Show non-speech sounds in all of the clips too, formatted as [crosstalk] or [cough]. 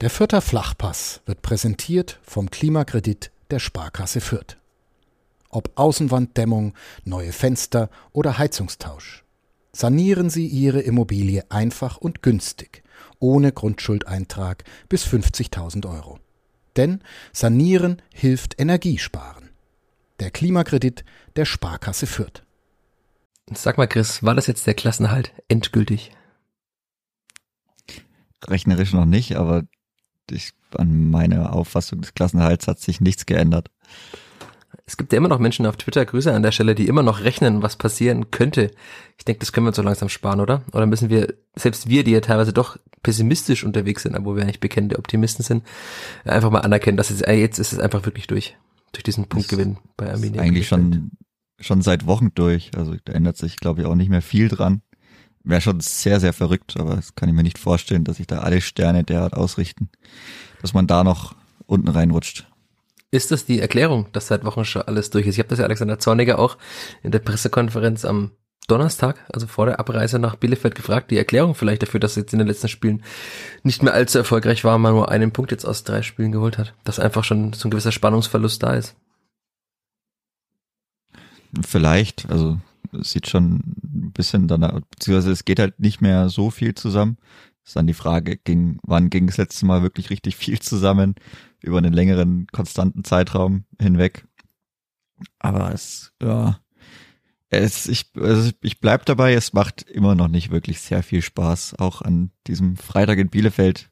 Der Fürther Flachpass wird präsentiert vom Klimakredit der Sparkasse Fürth. Ob Außenwanddämmung, neue Fenster oder Heizungstausch. Sanieren Sie Ihre Immobilie einfach und günstig, ohne Grundschuldeintrag bis 50.000 Euro. Denn Sanieren hilft Energiesparen. Der Klimakredit der Sparkasse Fürth. Sag mal, Chris, war das jetzt der Klassenhalt endgültig? Rechnerisch noch nicht, aber ich, an meiner Auffassung des Klassenhalts hat sich nichts geändert. Es gibt ja immer noch Menschen auf Twitter, Grüße an der Stelle, die immer noch rechnen, was passieren könnte. Ich denke, das können wir uns so langsam sparen, oder? Oder müssen wir, selbst wir, die ja teilweise doch pessimistisch unterwegs sind, obwohl wir eigentlich bekennende Optimisten sind, einfach mal anerkennen, dass es, jetzt ist es einfach wirklich durch. Durch diesen Punktgewinn bei Arminia. Eigentlich schon, schon seit Wochen durch. Also da ändert sich, glaube ich, auch nicht mehr viel dran. Wäre schon sehr, sehr verrückt, aber das kann ich mir nicht vorstellen, dass sich da alle Sterne derart ausrichten, dass man da noch unten reinrutscht. Ist das die Erklärung, dass seit Wochen schon alles durch ist? Ich habe das ja Alexander Zorniger auch in der Pressekonferenz am Donnerstag, also vor der Abreise nach Bielefeld gefragt, die Erklärung vielleicht dafür, dass jetzt in den letzten Spielen nicht mehr allzu erfolgreich war, man nur einen Punkt jetzt aus drei Spielen geholt hat. Dass einfach schon so ein gewisser Spannungsverlust da ist. Vielleicht, also sieht schon ein bisschen danach, beziehungsweise es geht halt nicht mehr so viel zusammen. ist dann die Frage, ging, wann ging das letzte Mal wirklich richtig viel zusammen? über einen längeren, konstanten Zeitraum hinweg. Aber es, ja, es, ich, also ich bleib dabei, es macht immer noch nicht wirklich sehr viel Spaß. Auch an diesem Freitag in Bielefeld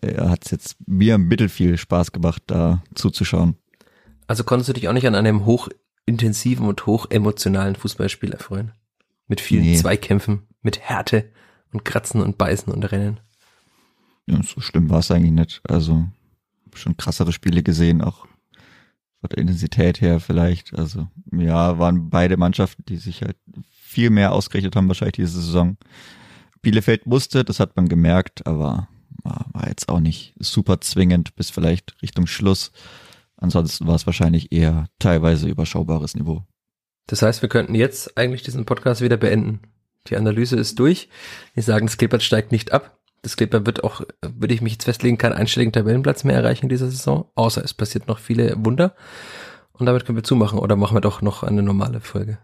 äh, hat es jetzt mir mittel viel Spaß gemacht, da zuzuschauen. Also konntest du dich auch nicht an einem hochintensiven und hochemotionalen Fußballspiel erfreuen? Mit vielen nee. Zweikämpfen, mit Härte und Kratzen und Beißen und Rennen. Ja, so schlimm war es eigentlich nicht. Also schon krassere Spiele gesehen, auch von der Intensität her vielleicht. Also ja, waren beide Mannschaften, die sich halt viel mehr ausgerichtet haben, wahrscheinlich diese Saison. Bielefeld musste, das hat man gemerkt, aber war jetzt auch nicht super zwingend bis vielleicht Richtung Schluss. Ansonsten war es wahrscheinlich eher teilweise überschaubares Niveau. Das heißt, wir könnten jetzt eigentlich diesen Podcast wieder beenden. Die Analyse ist durch. Wir sagen, das Klippert steigt nicht ab. Das Clipper wird auch, würde ich mich jetzt festlegen, keinen einstelligen Tabellenplatz mehr erreichen in dieser Saison, außer es passiert noch viele Wunder. Und damit können wir zumachen oder machen wir doch noch eine normale Folge.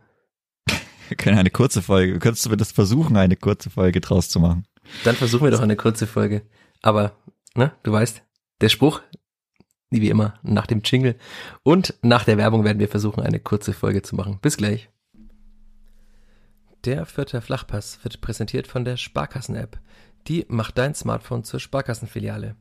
Wir können eine kurze Folge. Könntest du das versuchen, eine kurze Folge draus zu machen? Dann versuchen wir doch eine kurze Folge. Aber, ne, du weißt, der Spruch, wie immer, nach dem Jingle und nach der Werbung werden wir versuchen, eine kurze Folge zu machen. Bis gleich. Der vierte Flachpass wird präsentiert von der Sparkassen-App. Die macht dein Smartphone zur Sparkassenfiliale.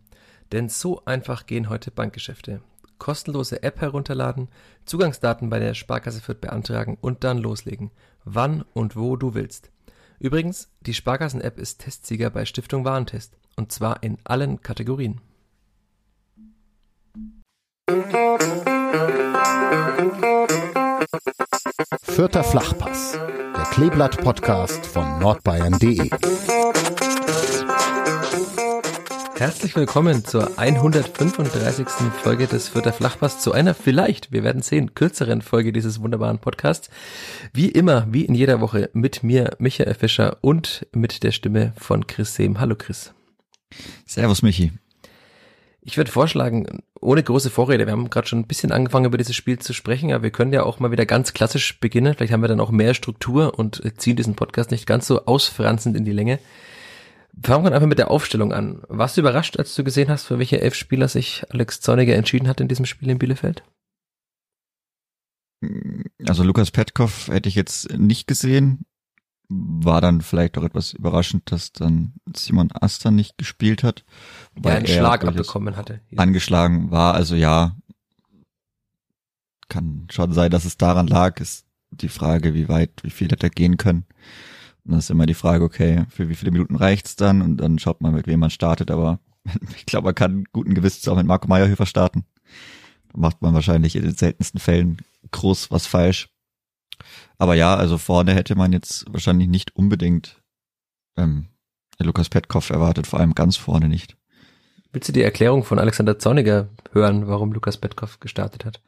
Denn so einfach gehen heute Bankgeschäfte. Kostenlose App herunterladen, Zugangsdaten bei der Sparkasse Fürth beantragen und dann loslegen. Wann und wo du willst. Übrigens, die Sparkassen-App ist Testsieger bei Stiftung Warentest. Und zwar in allen Kategorien. Vierter Flachpass, der Kleeblatt-Podcast von nordbayern.de. Herzlich willkommen zur 135. Folge des Vierter Flachpass, zu einer vielleicht, wir werden sehen, kürzeren Folge dieses wunderbaren Podcasts. Wie immer, wie in jeder Woche, mit mir, Michael Fischer und mit der Stimme von Chris Sehm. Hallo Chris. Servus Michi. Ich würde vorschlagen, ohne große Vorrede, wir haben gerade schon ein bisschen angefangen über dieses Spiel zu sprechen, aber wir können ja auch mal wieder ganz klassisch beginnen. Vielleicht haben wir dann auch mehr Struktur und ziehen diesen Podcast nicht ganz so ausfranzend in die Länge. Fangen wir einfach mit der Aufstellung an. Warst du überrascht, als du gesehen hast, für welche elf Spieler sich Alex Zorniger entschieden hat in diesem Spiel in Bielefeld? Also Lukas Petkov hätte ich jetzt nicht gesehen. War dann vielleicht auch etwas überraschend, dass dann Simon Aster nicht gespielt hat. Weil ja, einen Schlag abbekommen hatte. Ja. Angeschlagen war, also ja. Kann schon sein, dass es daran lag, ist die Frage, wie weit, wie viel hätte er gehen können. Und dann ist immer die Frage, okay, für wie viele Minuten reicht's dann? Und dann schaut man, mit wem man startet. Aber [laughs] ich glaube, man kann guten Gewissens auch mit Marco Meyerhöfer starten. Da macht man wahrscheinlich in den seltensten Fällen groß was falsch. Aber ja, also vorne hätte man jetzt wahrscheinlich nicht unbedingt ähm, Lukas Petkov erwartet, vor allem ganz vorne nicht. Willst du die Erklärung von Alexander Zorniger hören, warum Lukas Petkov gestartet hat?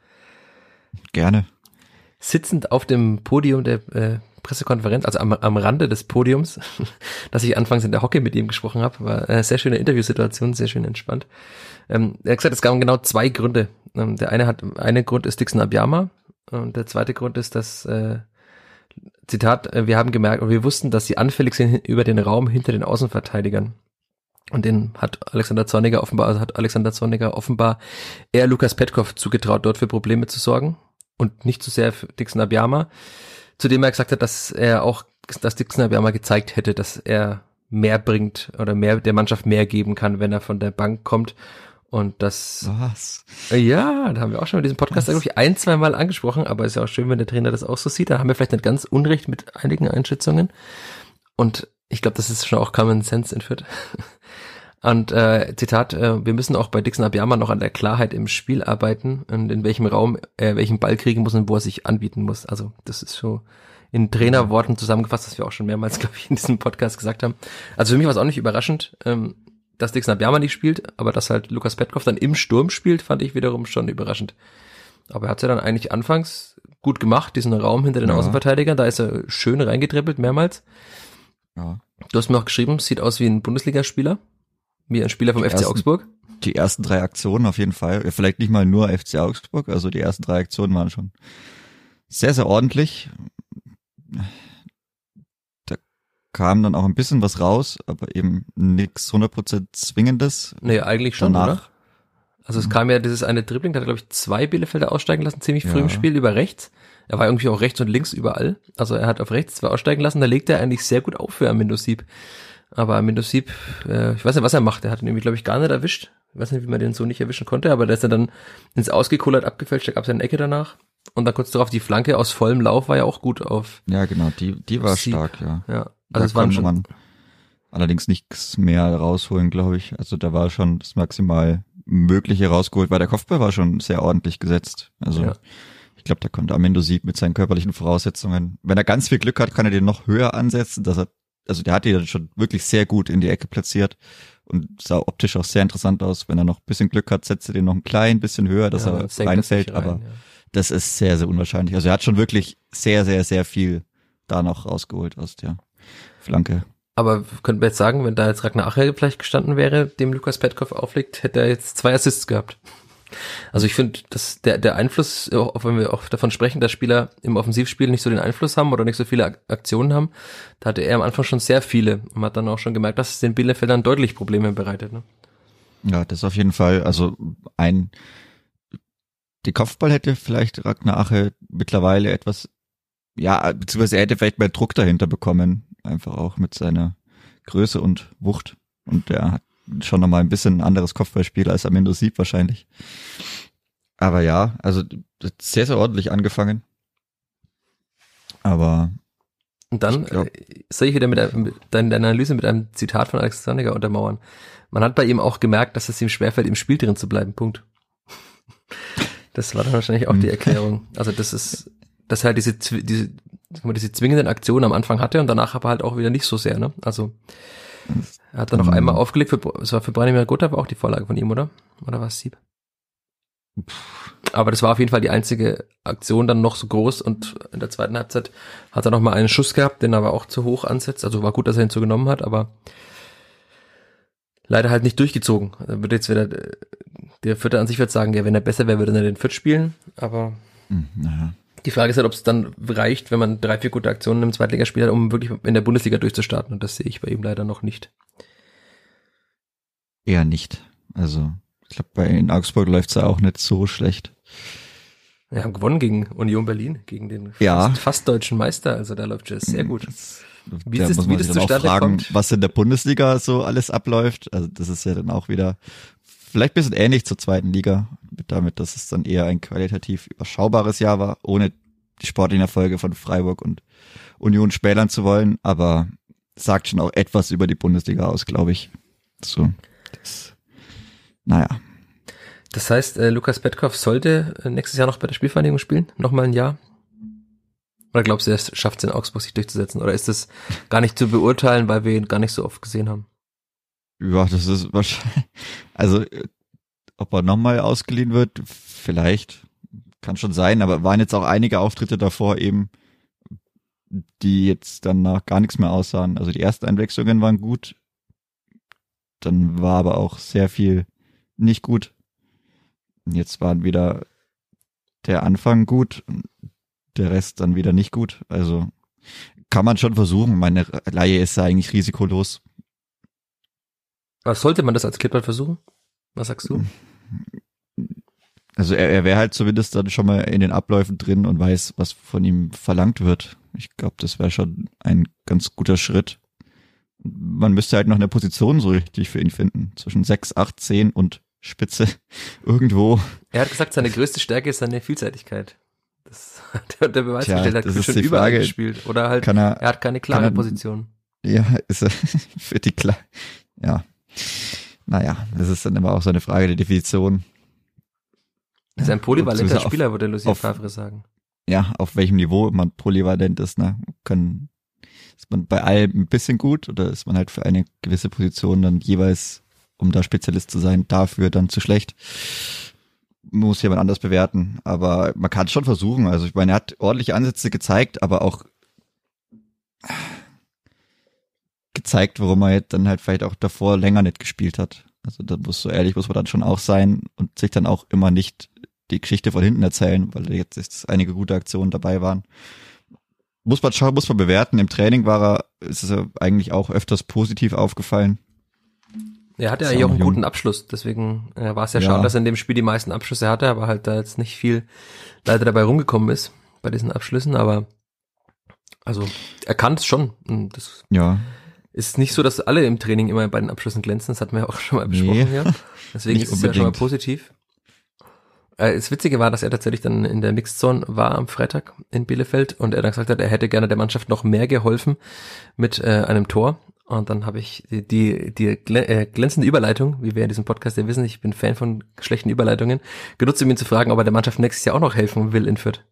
Gerne sitzend auf dem Podium der äh, Pressekonferenz, also am, am Rande des Podiums, [laughs] dass ich anfangs in der Hockey mit ihm gesprochen habe. War eine sehr schöne Interviewsituation, sehr schön entspannt. Ähm, er hat gesagt, es gab genau zwei Gründe. Ähm, der eine hat, eine Grund ist Dixon Abiyama und der zweite Grund ist, dass äh, Zitat, äh, wir haben gemerkt und wir wussten, dass sie anfällig sind über den Raum hinter den Außenverteidigern. Und den hat Alexander Zorniger offenbar, also hat Alexander Zorniger offenbar eher Lukas Petkov zugetraut, dort für Probleme zu sorgen und nicht zu so sehr für Dixon Abiyama. Zudem er gesagt hat, dass er auch, dass Dixon Abiyama gezeigt hätte, dass er mehr bringt oder mehr der Mannschaft mehr geben kann, wenn er von der Bank kommt. Und das. Was? Ja, da haben wir auch schon in diesem Podcast irgendwie ein, zwei Mal angesprochen, aber ist ja auch schön, wenn der Trainer das auch so sieht. Da haben wir vielleicht nicht ganz unrecht mit einigen Einschätzungen. Und ich glaube, das ist schon auch Common Sense in Fürth. [laughs] Und äh, Zitat, äh, wir müssen auch bei Dixon Abiyama noch an der Klarheit im Spiel arbeiten und in welchem Raum er welchen Ball kriegen muss und wo er sich anbieten muss. Also das ist so in Trainerworten zusammengefasst, was wir auch schon mehrmals, [laughs] glaube ich, in diesem Podcast gesagt haben. Also für mich war es auch nicht überraschend, ähm, dass Dixon Abiyama nicht spielt, aber dass halt Lukas Petkov dann im Sturm spielt, fand ich wiederum schon überraschend. Aber er hat ja dann eigentlich anfangs gut gemacht, diesen Raum hinter den ja. Außenverteidigern, da ist er schön reingetrippelt mehrmals. Ja. Du hast mir auch geschrieben, sieht aus wie ein Bundesligaspieler. Wie ein Spieler vom die FC ersten, Augsburg? Die ersten drei Aktionen auf jeden Fall. Vielleicht nicht mal nur FC Augsburg, also die ersten drei Aktionen waren schon sehr, sehr ordentlich. Da kam dann auch ein bisschen was raus, aber eben nichts 100% Zwingendes. Nee, eigentlich schon, Danach, oder? Also es kam ja dieses eine Dribbling, da hat er, glaube ich, zwei Bielefelder aussteigen lassen, ziemlich früh ja. im Spiel über rechts. Er war irgendwie auch rechts und links überall. Also er hat auf rechts zwei aussteigen lassen, da legt er eigentlich sehr gut auf für Amindo Sieb. Aber Amindo Sieb, äh, ich weiß nicht, was er macht. Er hat ihn irgendwie, glaube ich, gar nicht erwischt. Ich weiß nicht, wie man den so nicht erwischen konnte, aber der ist dann ins Ausgekullert abgefälscht, da gab es eine Ecke danach. Und dann kurz darauf die Flanke aus vollem Lauf war ja auch gut auf. Ja, genau, die, die war Sieb. stark, ja. Ja, also es war schon. Man allerdings nichts mehr rausholen, glaube ich. Also da war schon das maximal Mögliche rausgeholt, weil der Kopfball war schon sehr ordentlich gesetzt. Also ja. ich glaube, da konnte Amendo Sieb mit seinen körperlichen Voraussetzungen, wenn er ganz viel Glück hat, kann er den noch höher ansetzen, dass er also der hat die dann schon wirklich sehr gut in die Ecke platziert und sah optisch auch sehr interessant aus. Wenn er noch ein bisschen Glück hat, setzt er den noch ein klein bisschen höher, dass ja, er reinfällt, rein, aber ja. das ist sehr, sehr unwahrscheinlich. Also er hat schon wirklich sehr, sehr, sehr viel da noch rausgeholt aus der Flanke. Aber könnten wir jetzt sagen, wenn da jetzt Ragnar Acher vielleicht gestanden wäre, dem Lukas Petkov auflegt, hätte er jetzt zwei Assists gehabt. Also ich finde, dass der, der Einfluss, auch wenn wir auch davon sprechen, dass Spieler im Offensivspiel nicht so den Einfluss haben oder nicht so viele Aktionen haben, da hatte er am Anfang schon sehr viele und hat dann auch schon gemerkt, dass es den Bielefeldern deutlich Probleme bereitet. Ne? Ja, das auf jeden Fall. Also ein die Kopfball hätte vielleicht Ragnar Ache mittlerweile etwas, ja, beziehungsweise er hätte vielleicht mehr Druck dahinter bekommen, einfach auch mit seiner Größe und Wucht. Und der hat schon nochmal ein bisschen ein anderes Kopfballspiel als Amendo Sieb wahrscheinlich. Aber ja, also sehr, sehr ordentlich angefangen. Aber. Und dann glaub, äh, soll ich wieder mit, einem, deine Analyse mit einem Zitat von Alex Sonniger untermauern. Man hat bei ihm auch gemerkt, dass es ihm schwerfällt, im Spiel drin zu bleiben. Punkt. [laughs] Das war dann wahrscheinlich auch die hm. Erklärung. Also das ist, [laughs] dass er halt diese, diese, diese zwingenden Aktionen am Anfang hatte und danach aber halt auch wieder nicht so sehr, ne? Also er hat dann noch um, einmal aufgelegt, für, es war für Branimir Gotha, war auch die Vorlage von ihm, oder? Oder war es Sieb? Aber das war auf jeden Fall die einzige Aktion dann noch so groß und in der zweiten Halbzeit hat er noch mal einen Schuss gehabt, den er aber auch zu hoch ansetzt. Also war gut, dass er ihn so genommen hat, aber leider halt nicht durchgezogen. Da würde jetzt wieder der Vierter an sich wird sagen, ja, wenn er besser wäre, würde er den Viert spielen, aber hm, naja. Die Frage ist halt, ob es dann reicht, wenn man drei, vier gute Aktionen im Zweitligaspiel hat, um wirklich in der Bundesliga durchzustarten. Und das sehe ich bei ihm leider noch nicht. Eher nicht. Also, ich glaube, bei in Augsburg läuft es ja auch nicht so schlecht. Wir haben gewonnen gegen Union Berlin, gegen den ja. fast, fast deutschen Meister. Also da läuft es sehr gut. Das, wie da ist, muss man wie sich dann auch fragen, kommt. was in der Bundesliga so alles abläuft. Also das ist ja dann auch wieder vielleicht bisschen ähnlich zur zweiten Liga, damit, dass es dann eher ein qualitativ überschaubares Jahr war, ohne die sportlichen Erfolge von Freiburg und Union spätern zu wollen, aber sagt schon auch etwas über die Bundesliga aus, glaube ich. So, das, naja. Das heißt, äh, Lukas Petkov sollte äh, nächstes Jahr noch bei der Spielvereinigung spielen? Nochmal ein Jahr? Oder glaubst du, er schafft es in Augsburg sich durchzusetzen? Oder ist das gar nicht zu beurteilen, weil wir ihn gar nicht so oft gesehen haben? Ja, das ist wahrscheinlich, also, ob er nochmal ausgeliehen wird, vielleicht, kann schon sein, aber waren jetzt auch einige Auftritte davor eben die jetzt dann nach gar nichts mehr aussahen. Also die ersten Einwechslungen waren gut, dann war aber auch sehr viel nicht gut. Jetzt waren wieder der Anfang gut, der Rest dann wieder nicht gut. Also kann man schon versuchen. Meine Laie ist ja eigentlich risikolos. Was sollte man das als Clipper versuchen? Was sagst du? Also er, er wäre halt zumindest dann schon mal in den Abläufen drin und weiß, was von ihm verlangt wird. Ich glaube, das wäre schon ein ganz guter Schritt. Man müsste halt noch eine Position so richtig für ihn finden. Zwischen 6, 8, 10 und Spitze [laughs] irgendwo. Er hat gesagt, seine größte Stärke ist seine Vielseitigkeit. Das hat der, der Beweis Tja, gestellt, hat das schon überall Frage. gespielt. Oder halt, er, er hat keine klare er- Position. ja, ist er [laughs] für die klar. Ja. Naja, das ist dann immer auch so eine Frage der Definition. Er ist ein polyvalenter auf- Spieler, würde Lucien Favre sagen. ja, auf welchem Niveau man polyvalent ist, ne? Kann, ist man bei allem ein bisschen gut oder ist man halt für eine gewisse Position dann jeweils, um da Spezialist zu sein, dafür dann zu schlecht? Muss jemand anders bewerten. Aber man kann es schon versuchen. Also ich meine, er hat ordentliche Ansätze gezeigt, aber auch gezeigt, warum er jetzt dann halt vielleicht auch davor länger nicht gespielt hat. Also da muss so ehrlich muss man dann schon auch sein und sich dann auch immer nicht die Geschichte von hinten erzählen, weil jetzt ist einige gute Aktionen dabei waren. Muss man schauen, muss man bewerten. Im Training war er, ist es eigentlich auch öfters positiv aufgefallen. Er hatte ja auch einen jung. guten Abschluss, deswegen äh, war es ja, Ja. schade, dass er in dem Spiel die meisten Abschlüsse hatte, aber halt da jetzt nicht viel leider dabei rumgekommen ist bei diesen Abschlüssen, aber also er kann es schon. Das Ja, ist nicht so, dass alle im Training immer bei den Abschlüssen glänzen, das hatten wir ja auch schon mal besprochen Nee. hier. Deswegen ist es ja schon mal positiv. Äh, Das Witzige war, dass er tatsächlich dann in der Mixed Zone war am Freitag in Bielefeld und er dann gesagt hat, er hätte gerne der Mannschaft noch mehr geholfen mit äh, einem Tor. Und dann habe ich die, die, die äh, glänzende Überleitung, wie wir in diesem Podcast ja wissen, ich bin Fan von schlechten Überleitungen, genutzt, um ihn zu fragen, ob er der Mannschaft nächstes Jahr auch noch helfen will in Fürth.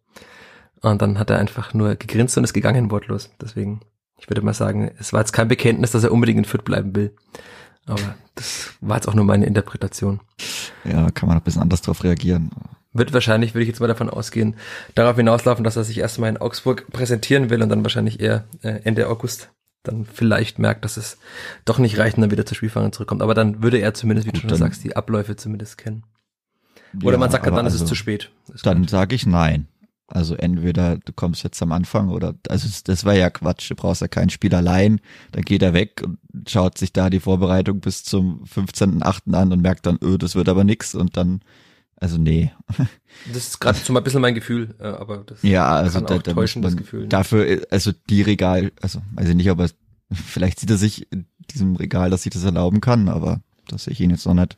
Und dann hat er einfach nur gegrinst und ist gegangen wortlos. Deswegen, ich würde mal sagen, es war jetzt kein Bekenntnis, dass er unbedingt in Fürth bleiben will. Aber das war jetzt auch nur meine Interpretation. ja, kann man ein bisschen anders drauf reagieren. Wird wahrscheinlich, würde ich jetzt mal davon ausgehen, darauf hinauslaufen, dass er sich erstmal in Augsburg präsentieren will und dann wahrscheinlich eher äh, Ende August dann vielleicht merkt, dass es doch nicht reicht und dann wieder zur Spielfang zurückkommt. Aber dann würde er zumindest, wie du schon sagst, die Abläufe zumindest kennen. Oder Ja, man sagt, aber dann ist also- es zu spät. Das Dann sage ich nein. Also entweder du kommst jetzt am Anfang oder also das- war ja Quatsch. Du brauchst ja kein Spiel allein. Dann geht er weg und schaut sich da die Vorbereitung bis zum 15.8. an und merkt dann, öh, das wird aber nix und dann also nee. das ist gerade so mal ein bisschen mein Gefühl, äh, aber das Ja, also kann da, auch da täuschen, das Gefühl. ne? dafür äh, also die Regal, also weiß ich nicht, aber vielleicht sieht er sich in diesem Regal, dass ich das erlauben kann, aber das sehe ich ihn jetzt noch nicht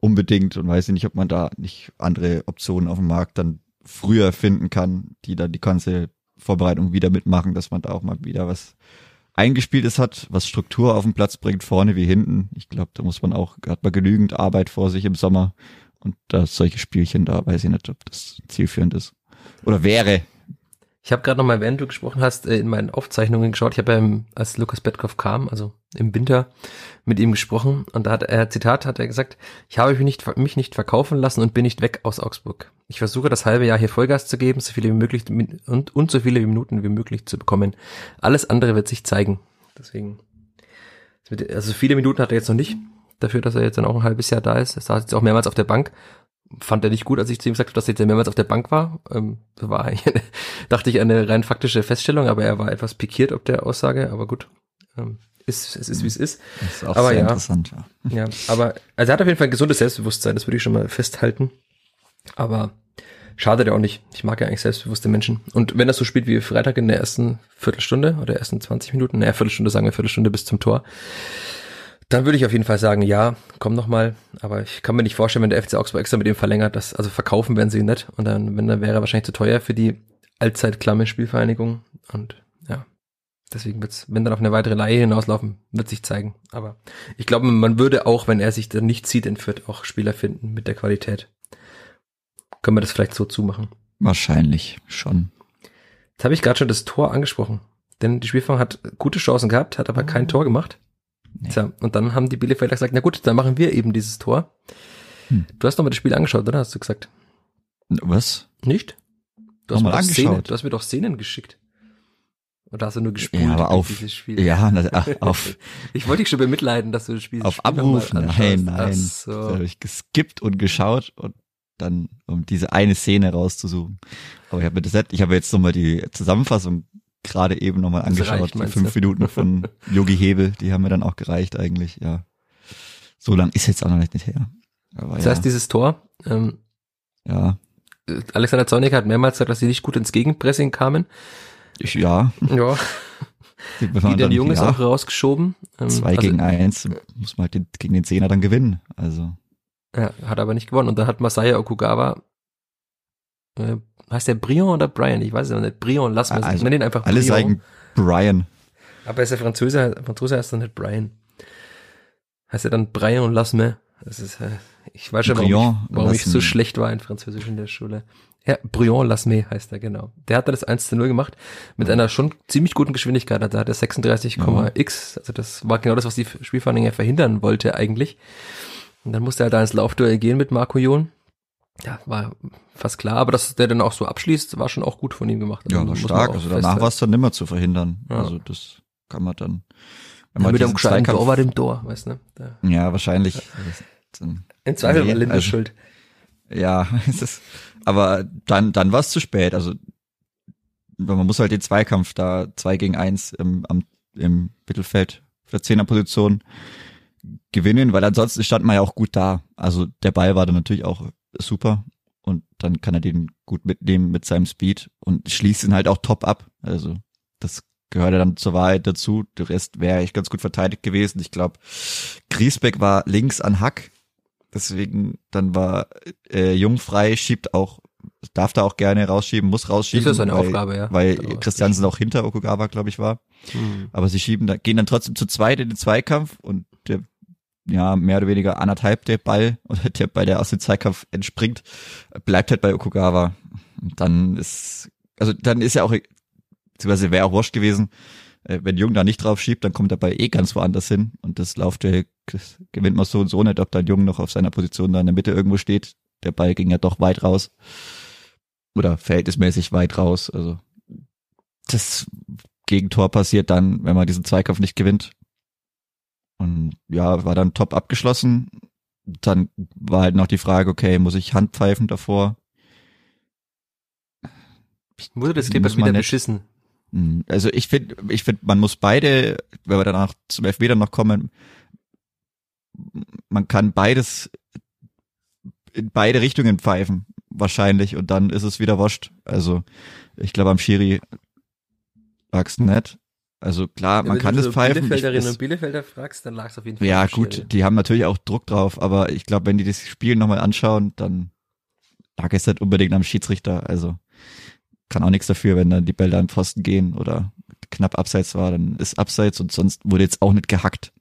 unbedingt und weiß ich nicht, ob man da nicht andere Optionen auf dem Markt dann früher finden kann, die dann die ganze Vorbereitung wieder mitmachen, dass man da auch mal wieder was eingespieltes hat, was Struktur auf den Platz bringt, vorne wie hinten. Ich glaube, da muss man auch, hat man genügend Arbeit vor sich im Sommer und da solche Spielchen da, weiß ich nicht, ob das zielführend ist. Oder wäre. Ich habe gerade noch mal, während du gesprochen hast, äh, in meinen Aufzeichnungen geschaut. Ich habe ja, als Lukas Betkov kam, also im Winter, mit ihm gesprochen und da hat er, Zitat, hat er gesagt, ich habe mich nicht, mich nicht verkaufen lassen und bin nicht weg aus Augsburg. Ich versuche das halbe Jahr hier Vollgas zu geben, so viele wie möglich und, und so viele Minuten wie möglich zu bekommen. Alles andere wird sich zeigen. Deswegen, also viele Minuten hat er jetzt noch nicht, dafür, dass er jetzt dann auch ein halbes Jahr da ist. Er saß jetzt auch mehrmals auf der Bank. Fand er nicht gut, als ich zu ihm sagte, dass er jetzt mehrmals auf der Bank war. Ähm, das war eine, [laughs] dachte ich, eine rein faktische Feststellung, aber er war etwas pikiert ob der Aussage, aber gut. Ähm, ist, es ist, wie es ist. Das ist auch Aber sehr ja. interessant, ja. [laughs] Ja, aber also er hat auf jeden Fall ein gesundes Selbstbewusstsein, das würde ich schon mal festhalten. Aber schadet ja auch nicht. Ich mag ja eigentlich selbstbewusste Menschen. Und wenn das so spielt wie Freitag in der ersten Viertelstunde oder ersten 20 Minuten, naja, Viertelstunde sagen wir Viertelstunde bis zum Tor, dann würde ich auf jeden Fall sagen, ja, komm noch mal. Aber ich kann mir nicht vorstellen, wenn der FC Augsburg extra mit ihm verlängert, dass, also verkaufen werden sie ihn nicht. Und dann, wenn, dann wäre er wahrscheinlich zu teuer für die allzeit klamme Spielvereinigung. Und ja, deswegen wird's, wenn dann auf eine weitere Leihe hinauslaufen, wird sich zeigen. Aber ich glaube, man würde auch, wenn er sich dann nicht zieht in Fürth, auch Spieler finden mit der Qualität. Können wir das vielleicht so zumachen. Wahrscheinlich schon. Jetzt habe ich gerade schon das Tor angesprochen. Denn die Spielfang hat gute Chancen gehabt, hat aber kein Tor gemacht. Nee. Tja, und dann haben die Bielefelder gesagt, na gut, dann machen wir eben dieses Tor. Hm. Du hast noch mal das Spiel angeschaut, oder? Hast du gesagt? Was? Nicht? Du hast, mir doch Szenen, angeschaut. du hast mir doch Szenen geschickt. Oder hast du nur gespielt? Ja, aber auf, dieses Spiel? ja, na, [laughs] ach, auf, Ich wollte dich schon bemitleiden, dass du das Spiel auf Spiel Abruf, nein, nein. So. habe ich geskippt und geschaut und dann, um diese eine Szene rauszusuchen. Aber ich habe mir das ich habe jetzt nochmal die Zusammenfassung gerade eben nochmal angeschaut, reicht, die fünf du? Minuten von [laughs] Yogi Hebel, die haben mir dann auch gereicht eigentlich, ja. So lang ist jetzt auch noch nicht her. Aber Das ja, heißt, dieses Tor, ähm, ja, Alexander Zornig hat mehrmals gesagt, dass sie nicht gut ins Gegenpressing kamen. ich, ja, Ja. Die den dann, Jungs ja, auch rausgeschoben. Ähm, zwei also, gegen eins, muss man halt den, gegen den Zehner dann gewinnen, also. Ja, hat aber nicht gewonnen. Und dann hat Masaya Okugawa, äh, heißt der Brion oder Brian? Ich weiß es aber nicht. Brion, lass mal. Also, ich nenne ihn einfach Alle Brion. sagen Brian. Aber er ist ja Franzose, Franzose heißt dann nicht Brian. Heißt er dann Brian lass mir. Das ist, äh, ich weiß schon, warum, Brion, ich, warum ich so schlecht war in Französisch in der Schule. Ja, Brion Lasme heißt er, genau. Der hat da das 1 zu 0 gemacht mit einer schon ziemlich guten Geschwindigkeit. Da hat er 36,x. Also das war genau das, was die Spielvereinigung ja verhindern wollte eigentlich. Und dann musste er da ins Laufduell gehen mit Marco Jon. Ja, war fast klar. Aber dass der dann auch so abschließt, war schon auch gut von ihm gemacht. Ja, Also war muss man stark. Also danach war es dann nimmer zu verhindern. Ja. Also das kann man dann. Ja, Wenn man mit einem diesen gescheiten Zweikampf- Torwart im Tor, weißt du? ne? Da. Ja, wahrscheinlich. Das- dann- Im Zweifel Nee, war Linde also- schuld. Ja, [laughs] es ist, aber dann, dann war es zu spät. Also man muss halt den Zweikampf da zwei gegen eins im, am, im Mittelfeld für der Zehnerposition gewinnen, weil ansonsten stand man ja auch gut da. Also der Ball war dann natürlich auch super und dann kann er den gut mitnehmen mit seinem Speed und schließt ihn halt auch top ab. Also das gehört dann zur Wahrheit dazu. Der Rest wäre echt ganz gut verteidigt gewesen. Ich glaube, Griesbeck war links an Hack. Deswegen dann war äh, Jungfrei schiebt auch, darf da auch gerne rausschieben, muss rausschieben. Ist ja seine weil, Aufgabe, ja. Weil Genau. Christiansen auch hinter Okugawa, glaube ich, war. Hm. Aber sie schieben, da, gehen dann trotzdem zu zweit in den Zweikampf und ja, mehr oder weniger anderthalb der Ball [laughs] oder der Ball, der aus dem Zweikampf entspringt, bleibt halt bei Okugawa. Und dann ist, also dann ist ja auch, beziehungsweise wäre auch wurscht gewesen, äh, wenn Jung da nicht drauf schiebt, dann kommt der Ball eh ganz woanders hin und das läuft der, gewinnt man so und so nicht, ob dann Jung noch auf seiner Position da in der Mitte irgendwo steht. Der Ball ging ja doch weit raus. Oder verhältnismäßig weit raus. Also das Gegentor passiert dann, wenn man diesen Zweikampf nicht gewinnt. Und ja, war dann top abgeschlossen. Dann war halt noch die Frage, okay, muss ich Handpfeifen davor? Wurde das Klippert wieder nicht. beschissen? Hm, Also ich finde, ich finde, man muss beide, wenn wir danach zum Elfmeter noch kommen, man kann beides in beide Richtungen pfeifen, wahrscheinlich, und dann ist es wieder wurscht. Also ich glaube am Schiri lag's nicht. Also klar, man Wenn kann du es so pfeifen. Bielefelderinnen und Bielefelder fragst, dann lag es auf jeden Fall. ja gut, Schiri. die haben natürlich auch Druck drauf, aber ich glaube, wenn die das Spiel nochmal anschauen, dann lag es nicht unbedingt am Schiedsrichter. Also kann auch nichts dafür, wenn dann die Bälle an Pfosten gehen oder knapp abseits war, dann ist abseits und sonst wurde jetzt auch nicht gehackt.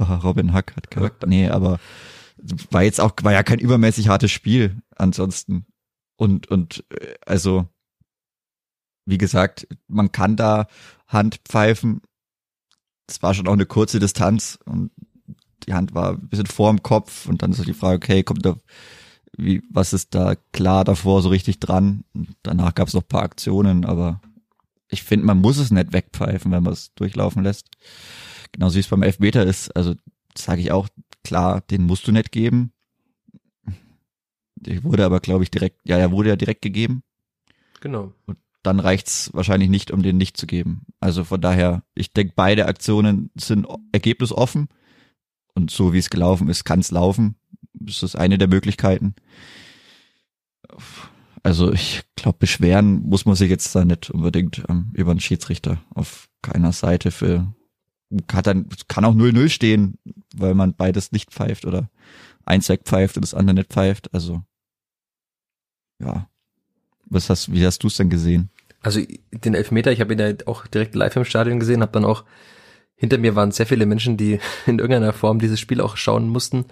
Robin Hack hat gehackt. Nee, aber war jetzt auch, war ja kein übermäßig hartes Spiel ansonsten. Und, und, äh, also, wie gesagt, man kann da Hand pfeifen. Es war schon auch eine kurze Distanz und die Hand war ein bisschen vor dem Kopf und dann ist halt die Frage, okay, kommt da, wie, was ist da klar davor so richtig dran? Und danach gab es noch ein paar Aktionen, aber ich finde, man muss es nicht wegpfeifen, wenn man es durchlaufen lässt. Genauso wie es beim Elfmeter ist, also sage ich auch, klar, den musst du nicht geben. Der wurde aber, glaube ich, direkt, ja, er wurde ja direkt gegeben. Genau. Dann reicht's wahrscheinlich nicht, um den nicht zu geben. Also von daher, ich denke, beide Aktionen sind ergebnisoffen. Und so wie es gelaufen ist, kann's laufen. Das ist eine der Möglichkeiten. Also ich glaube, beschweren muss man sich jetzt da nicht unbedingt ähm, über einen Schiedsrichter auf keiner Seite für hat dann kann auch 0-0 stehen, weil man beides nicht pfeift oder eins wegpfeift und das andere nicht pfeift. Also ja. Was hast, wie hast du es denn gesehen? Also den Elfmeter, ich habe ihn ja auch direkt live im Stadion gesehen, habe dann auch hinter mir waren sehr viele Menschen, die [laughs] in irgendeiner Form dieses Spiel auch schauen mussten,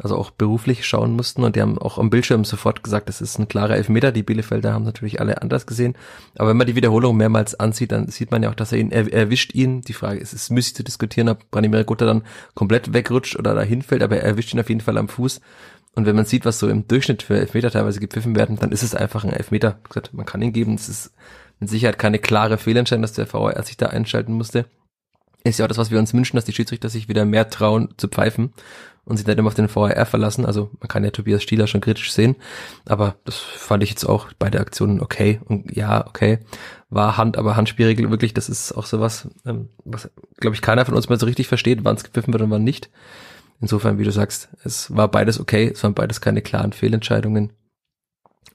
also auch beruflich schauen mussten und die haben auch am Bildschirm sofort gesagt, das ist ein klarer Elfmeter. Die Bielefelder haben natürlich alle anders gesehen, aber wenn man die Wiederholung mehrmals ansieht, dann sieht man ja auch, dass er ihn er, erwischt ihn. Die Frage ist, es müßig zu diskutieren, ob Branimir Gutta dann komplett wegrutscht oder dahin fällt, aber er erwischt ihn auf jeden Fall am Fuß. Und wenn man sieht, was so im Durchschnitt für Elfmeter teilweise gepfiffen werden, dann ist es einfach ein Elfmeter. Man kann ihn geben. Es ist mit Sicherheit keine klare Fehlentscheidung, dass der VAR sich da einschalten musste. Ist ja auch das, was wir uns wünschen, dass die Schiedsrichter sich wieder mehr trauen zu pfeifen und sich nicht immer auf den VAR verlassen. Also man kann ja Tobias Stieler schon kritisch sehen, aber das fand ich jetzt auch bei der Aktion okay. Und ja, okay, war Hand, aber Handspielregel wirklich, das ist auch sowas, ähm, was, glaube ich, keiner von uns mehr so richtig versteht, wann es gepfiffen wird und wann nicht. Insofern, wie du sagst, es war beides okay, es waren beides keine klaren Fehlentscheidungen.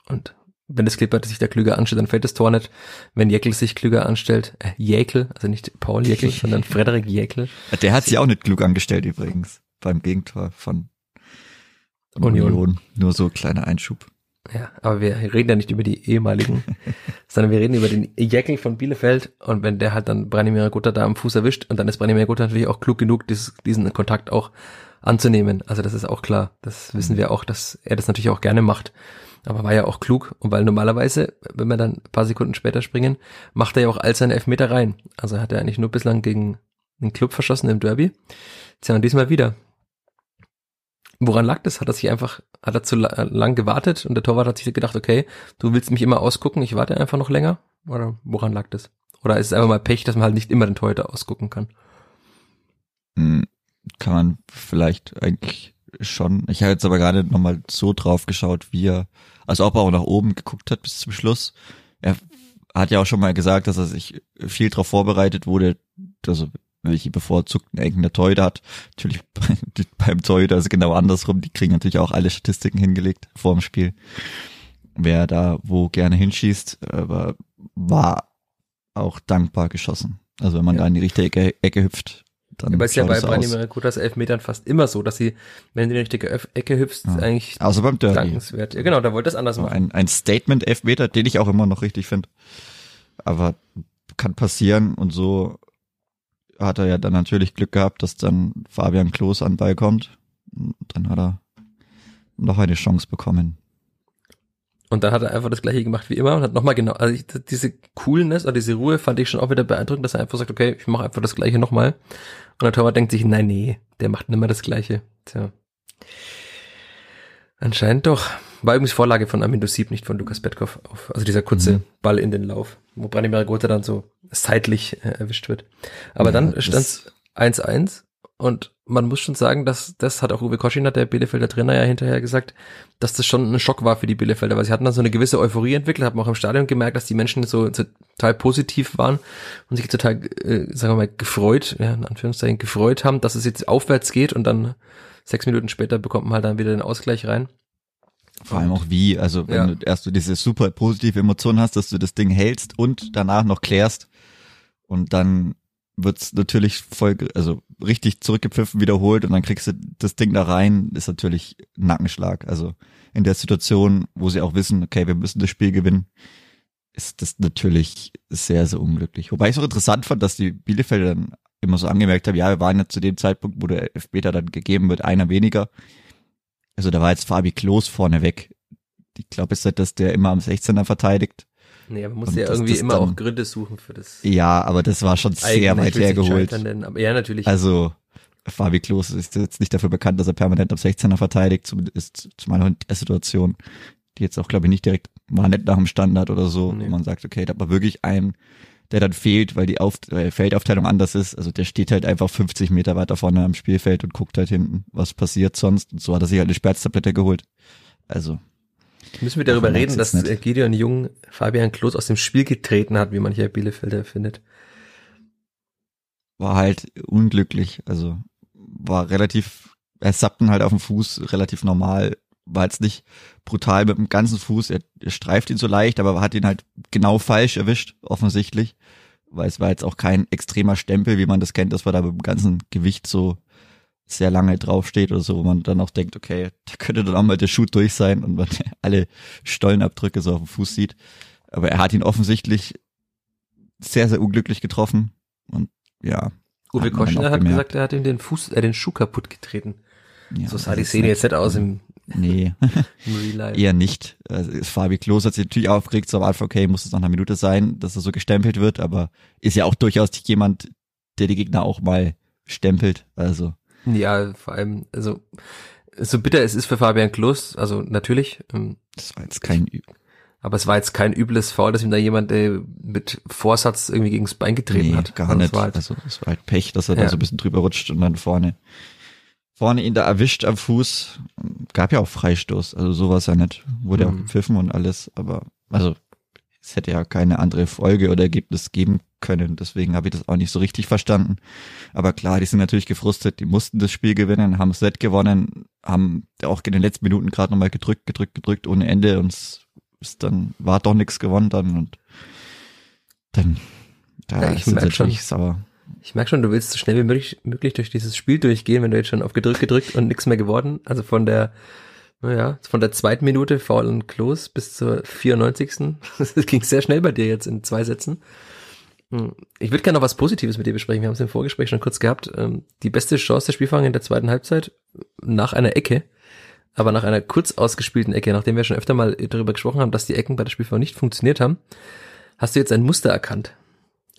Und wenn das Clipper sich da klüger anstellt, dann fällt das Tor nicht. Wenn Jäckel sich klüger anstellt, äh, Jäckel, also nicht Paul Jäckel, [laughs] sondern Frederik Jäckel. Der hat sich auch nicht klug angestellt übrigens beim Gegentor von, Union. Union. Nur so kleiner Einschub. Ja, aber wir reden ja nicht über die ehemaligen, [laughs] sondern wir reden über den Jäckel von Bielefeld und wenn der halt dann Branimir Gutta da am Fuß erwischt und dann ist Branimir Gutta natürlich auch klug genug, dieses, diesen Kontakt auch anzunehmen. Also das ist auch klar. Das wissen wir auch, dass er das natürlich auch gerne macht. Aber war ja auch klug. Und weil normalerweise, wenn wir dann ein paar Sekunden später springen, macht er ja auch all seine Elfmeter rein. Also hat er eigentlich nur bislang gegen einen Club verschossen im Derby. Tja, und diesmal wieder. Woran lag das? Hat er sich einfach, hat er zu lang gewartet und der Torwart hat sich gedacht, okay, du willst mich immer ausgucken, ich warte einfach noch länger? Oder woran lag das? Oder ist es einfach mal Pech, dass man halt nicht immer den Torhüter ausgucken kann? Hm, kann man vielleicht eigentlich schon. Ich habe jetzt aber gerade nochmal so drauf geschaut, wie er, also ob er auch nach oben geguckt hat bis zum Schluss. Er hat ja auch schon mal gesagt, dass er sich viel darauf vorbereitet wurde, also welche bevorzugten Ecken der Torhüter hat. Natürlich [laughs] beim Torhüter ist es genau andersrum. Die kriegen natürlich auch alle Statistiken hingelegt vor dem Spiel. Wer da wo gerne hinschießt, aber war auch dankbar geschossen. Also wenn man ja. da in die richtige Ecke, Ecke hüpft, dann Aber es ist ja bei Branimir Kutas Elfmetern fast immer so, dass sie, wenn du in die richtige Ecke hüpfst, ja. eigentlich also beim Derby. dankenswert. Ja, genau, da wollte es anders machen. Ein, ein Statement-Elfmeter, den ich auch immer noch richtig finde. Aber kann passieren und so hat er ja dann natürlich Glück gehabt, dass dann Fabian Klos an Ball kommt. Und dann hat er noch eine Chance bekommen. Und dann hat er einfach das gleiche gemacht wie immer und hat nochmal genau, also ich, diese Coolness oder diese Ruhe fand ich schon auch wieder beeindruckend, dass er einfach sagt, okay, ich mache einfach das gleiche nochmal. Und der Torwart denkt sich, nein, nee, der macht nicht mehr das gleiche. Tja. Anscheinend doch. War übrigens Vorlage von Amindo Sieb, nicht von Lukas Betkov. Auf, also dieser kurze mhm. Ball in den Lauf, wo Branimir Gotha dann so seitlich äh, erwischt wird. Aber ja, dann stand es 1-1 und man muss schon sagen, dass das hat auch Uwe Koschiner, der Bielefelder Trainer, ja hinterher gesagt, dass das schon ein Schock war für die Bielefelder, weil sie hatten dann so eine gewisse Euphorie entwickelt, haben auch im Stadion gemerkt, dass die Menschen so, so total positiv waren und sich total, äh, sagen wir mal, gefreut, ja, in Anführungszeichen gefreut haben, dass es jetzt aufwärts geht und dann sechs Minuten später bekommt man halt dann wieder den Ausgleich rein. Vor allem auch wie, also wenn ja. du erst du diese super positive Emotion hast, dass du das Ding hältst und danach noch klärst und dann wird's natürlich voll, also richtig zurückgepfiffen, wiederholt und dann kriegst du das Ding da rein, ist natürlich Nackenschlag. Also in der Situation, wo sie auch wissen, okay, wir müssen das Spiel gewinnen, ist das natürlich sehr, sehr unglücklich. Wobei ich es auch interessant fand, dass die Bielefelder dann immer so angemerkt haben, ja, wir waren ja zu dem Zeitpunkt, wo der Elfmeter dann gegeben wird, einer weniger. Also da war jetzt Fabi Klos vorne weg. Ich glaube, es ist, dass der immer am 16er verteidigt. Nee, man muss ja irgendwie immer dann, auch Gründe suchen für das. Ja, aber das war schon sehr weit hergeholt. Ja, natürlich. Also, Fabi Klos ist jetzt nicht dafür bekannt, dass er permanent am 16er verteidigt, zumindest zu meiner Situation, die jetzt auch, glaube ich, nicht direkt, war nicht nach dem Standard oder so, nee. wo man sagt, okay, da war wirklich ein, der dann fehlt, weil die Auf äh, Feldaufteilung anders ist. Also der steht halt einfach 50 Meter weiter vorne am Spielfeld und guckt halt hinten, was passiert sonst. Und so hat er sich halt eine Sperrztablette geholt. Also Müssen wir darüber reden, dass nicht. Gideon Jung Fabian Klos aus dem Spiel getreten hat, wie man hier Bielefelder findet? War halt unglücklich, also war relativ, er sappten halt auf dem Fuß relativ normal, war jetzt nicht brutal mit dem ganzen Fuß, er, er streift ihn so leicht, aber hat ihn halt genau falsch erwischt, offensichtlich, weil es war jetzt auch kein extremer Stempel, wie man das kennt, dass man da mit dem ganzen Gewicht so sehr lange draufsteht oder so, wo man dann auch denkt, okay, da könnte dann auch mal der Schuh durch sein und man [laughs] alle Stollenabdrücke so auf dem Fuß sieht. Aber er hat ihn offensichtlich sehr, sehr unglücklich getroffen und ja. Uwe Koschner hat gesagt, er hat ihm den Fuß, äh, den Schuh kaputt getreten. Ja, so sah die Szene jetzt nicht aus im, nee, [laughs] im Real Life. [laughs] Eher nicht. Also, Fabi Klos hat sich natürlich aufgeregt, so am Anfang, okay, muss es nach einer Minute sein, dass er so gestempelt wird, aber ist ja auch durchaus jemand, der die Gegner auch mal stempelt, also ja, vor allem, also so bitter es ist für Fabian Klos, also natürlich. Ähm, das war jetzt kein Aber es war jetzt kein übles Foul, dass ihm da jemand äh, mit Vorsatz irgendwie gegen das Bein getreten Nee, hat. gar Also es nicht. War halt, also es war halt Pech, dass er Ja. da so ein bisschen drüber rutscht und dann vorne, vorne ihn da erwischt am Fuß. Gab ja auch Freistoß, also sowas ja nicht. Wurde ja auch Mhm. gepfiffen und alles, aber also es hätte ja keine andere Folge oder Ergebnis geben können. Deswegen habe ich das auch nicht so richtig verstanden. Aber klar, die sind natürlich gefrustet, die mussten das Spiel gewinnen, haben das Set gewonnen, haben auch in den letzten Minuten gerade nochmal gedrückt, gedrückt, gedrückt ohne Ende und es ist dann, war doch nichts gewonnen dann und dann da Ja, ich sind sie merk schon. natürlich sauer. ich merke schon, du willst so schnell wie möglich, möglich durch dieses Spiel durchgehen, wenn du jetzt schon auf gedrückt gedrückt und nichts mehr geworden. Also von der, naja, von der zweiten Minute Foul und Close bis zur 94. [laughs] Das ging sehr schnell bei dir jetzt in zwei Sätzen. Hm, Ich würde gerne noch was Positives mit dir besprechen. Wir haben es im Vorgespräch schon kurz gehabt. Ähm, Die beste Chance der Spielfang in der zweiten Halbzeit nach einer Ecke, aber nach einer kurz ausgespielten Ecke, nachdem wir schon öfter mal darüber gesprochen haben, dass die Ecken bei der Spielfang nicht funktioniert haben, hast du jetzt ein Muster erkannt.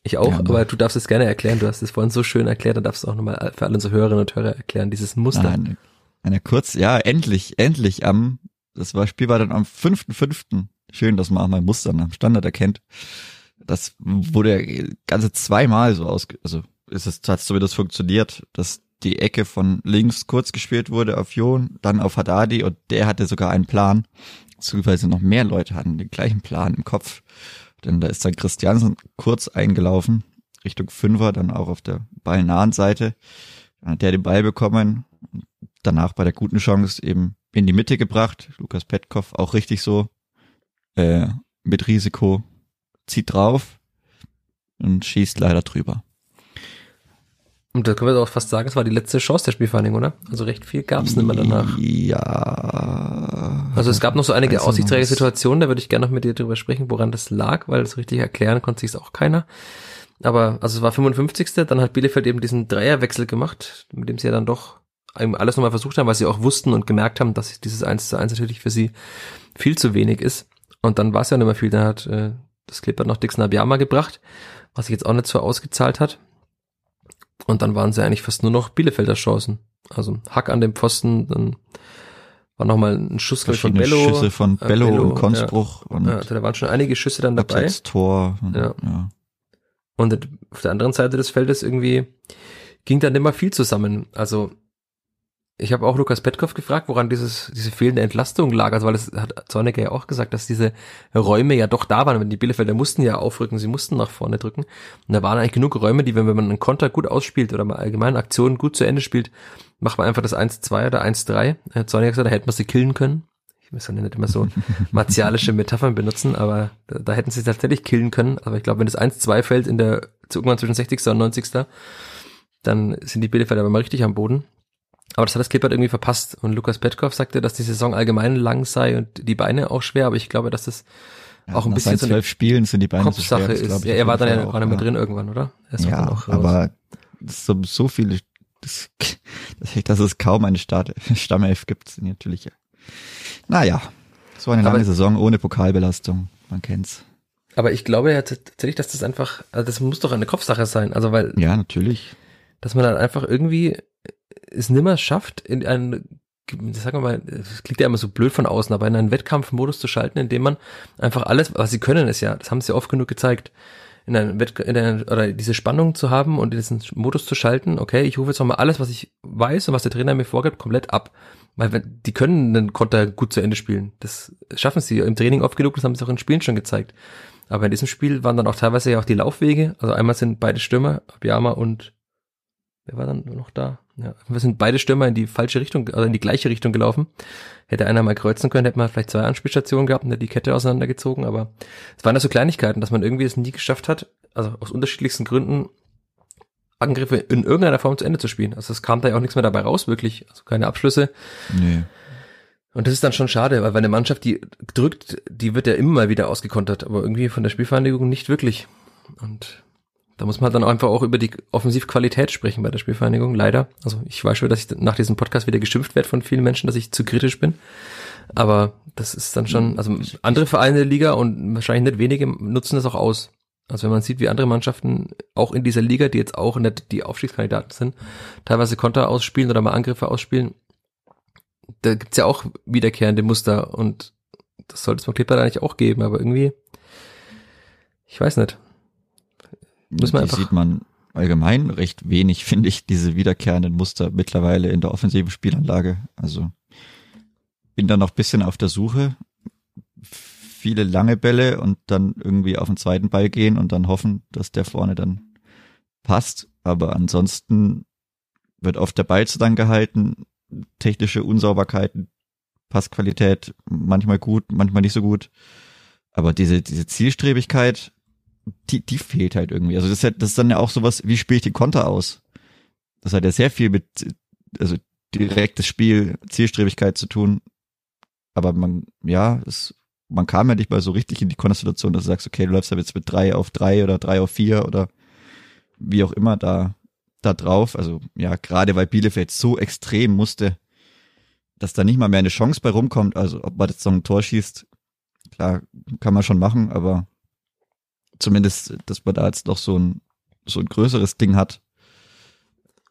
Ich auch, Ja, aber du darfst es gerne erklären. Du hast es vorhin so schön erklärt, dann darfst du auch nochmal für alle unsere Hörerinnen und Hörer erklären, dieses Muster. Nein, eine kurz, ja, endlich, endlich am, das war Spiel war dann am 5.5. Schön, dass man auch mal Muster am Standard erkennt. Das wurde ja ganze zweimal so aus, also ist es hat so wie das funktioniert, dass die Ecke von links kurz gespielt wurde auf Jon, dann auf Haddadi und der hatte sogar einen Plan, beziehungsweise noch mehr Leute hatten den gleichen Plan im Kopf. Denn da ist dann Christiansen kurz eingelaufen, Richtung Fünfer, dann auch auf der ballnahen Seite. Dann hat der den Ball bekommen, danach bei der guten Chance eben in die Mitte gebracht. Lukas Petkoff auch richtig so, äh, mit Risiko, zieht drauf und schießt leider drüber. Und da können wir auch fast sagen, es war die letzte Chance der Spielvereinigung, oder? Also recht viel gab es nicht mehr danach. Ja. Also es gab noch so einige Also aussichtsreiche Situationen, da würde ich gerne noch mit dir drüber sprechen, woran das lag, weil das richtig erklären konnte sich es auch keiner. Aber also es war 55. Dann hat Bielefeld eben diesen Dreierwechsel gemacht, mit dem sie ja dann doch alles nochmal versucht haben, weil sie auch wussten und gemerkt haben, dass dieses 1 zu 1 natürlich für sie viel zu wenig ist. Und dann war es ja nicht mehr viel. Dann hat äh, das Clippert noch Dixon Abiyama gebracht, was sich jetzt auch nicht so ausgezahlt hat. Und dann waren sie eigentlich fast nur noch Bielefelder Chancen. Also Hack an dem Pfosten, dann war nochmal ein Schuss ich, von Bello. Schüsse von äh, Bello, Bello, und Konspruch und Ja, also da waren schon einige Schüsse dann dabei. Abseits-Tor. Und, Ja. ja. Und auf der anderen Seite des Feldes irgendwie ging dann immer viel zusammen. Also ich habe auch Lukas Petkoff gefragt, woran dieses, diese fehlende Entlastung lag. Also weil das hat Zorniger ja auch gesagt, dass diese Räume ja doch da waren. Wenn die Bielefelder mussten ja aufrücken, sie mussten nach vorne drücken. Und da waren eigentlich genug Räume, die, wenn man einen Konter gut ausspielt oder mal allgemein Aktionen gut zu Ende spielt, macht man einfach das 1-2 oder 1-3. Äh, Zorniger gesagt, da hätte man sie killen können. Ich muss ja nicht immer so [laughs] martialische Metaphern benutzen, aber da, da hätten sie tatsächlich killen können. Aber ich glaube, wenn das 1-2 fällt in der, irgendwann zwischen 60. und 90. dann sind die Bielefelder aber mal richtig am Boden. Aber das hat das Clippert irgendwie verpasst. Und Lukas Petkoff sagte, dass die Saison allgemein lang sei und die Beine auch schwer, aber ich glaube, dass das Ja, auch ein bisschen so eine zwölf Spielen sind die Beine so schwer, ist. ich Ja, er war dann ja nicht mehr ja. drin irgendwann, oder? Er ist auch Ja, auch aber so, so viele, das, [laughs] das, dass es kaum eine Start, [laughs] Stammelf gibt, sind natürlich. Naja, so eine lange Aber- Saison ohne Pokalbelastung, man kennt's. Aber ich glaube ja tatsächlich, dass das einfach, also das muss doch eine Kopfsache sein. Also weil Ja, natürlich. dass man dann einfach irgendwie es nimmer schafft, in einen, sagen wir mal, es klingt ja immer so blöd von außen, aber in einen Wettkampfmodus zu schalten, in dem man einfach alles, was sie können, ist ja, das haben sie oft genug gezeigt, in einen Wett, in einen, oder diese Spannung zu haben und in diesen Modus zu schalten, okay, ich rufe jetzt nochmal alles, was ich weiß und was der Trainer mir vorgibt, komplett ab. Weil wenn, die können einen Konter gut zu Ende spielen. Das schaffen sie im Training oft genug, das haben sie auch in Spielen schon gezeigt. Aber in diesem Spiel waren dann auch teilweise ja auch die Laufwege. Also einmal sind beide Stürmer, Abiyama und wer war dann noch da? Ja, wir sind beide Stürmer in die falsche Richtung, also in die gleiche Richtung gelaufen. Hätte einer mal kreuzen können, hätte man vielleicht zwei Anspielstationen gehabt und hätte die Kette auseinandergezogen, aber es waren ja so Kleinigkeiten, dass man irgendwie es nie geschafft hat, also aus unterschiedlichsten Gründen Angriffe in irgendeiner Form zu Ende zu spielen. Also es kam da ja auch nichts mehr dabei raus, wirklich. Also keine Abschlüsse. Nee. Und das ist dann schon schade, weil eine Mannschaft, die drückt, die wird ja immer mal wieder ausgekontert, aber irgendwie von der Spielvereinigung nicht wirklich. Und da muss man dann einfach auch über die Offensivqualität sprechen bei der Spielvereinigung, leider. Also ich weiß schon, dass ich nach diesem Podcast wieder geschimpft werde von vielen Menschen, dass ich zu kritisch bin. Aber das ist dann schon, also andere Vereine der Liga und wahrscheinlich nicht wenige nutzen das auch aus. Also wenn man sieht, wie andere Mannschaften auch in dieser Liga, die jetzt auch nicht die Aufstiegskandidaten sind, teilweise Konter ausspielen oder mal Angriffe ausspielen, da gibt's ja auch wiederkehrende Muster und das sollte es beim Clipper eigentlich auch geben, aber irgendwie, ich weiß nicht. Muss man die einfach sieht man allgemein recht wenig, [laughs] finde ich, diese wiederkehrenden Muster mittlerweile in der offensiven Spielanlage. Also bin da noch bisschen auf der Suche. Viele lange Bälle und dann irgendwie auf den zweiten Ball gehen und dann hoffen, dass der vorne dann passt. Aber ansonsten wird oft der Ball zu dann gehalten, technische Unsauberkeiten, Passqualität manchmal gut, manchmal nicht so gut. Aber diese, diese Zielstrebigkeit, die, die fehlt halt irgendwie. Also das ist, halt, das ist dann ja auch sowas, wie spiele ich den Konter aus? Das hat ja sehr viel mit, also direktes Spiel, Zielstrebigkeit zu tun. Aber man, ja, es, man kam ja nicht mal so richtig in die Konstellation, dass du sagst, okay, du läufst ja jetzt mit drei auf drei oder drei auf vier oder wie auch immer da, da drauf. Also ja, gerade weil Bielefeld so extrem musste, dass da nicht mal mehr eine Chance bei rumkommt. Also ob man jetzt so ein Tor schießt, klar, kann man schon machen, aber zumindest, dass man da jetzt noch so ein, so ein größeres Ding hat.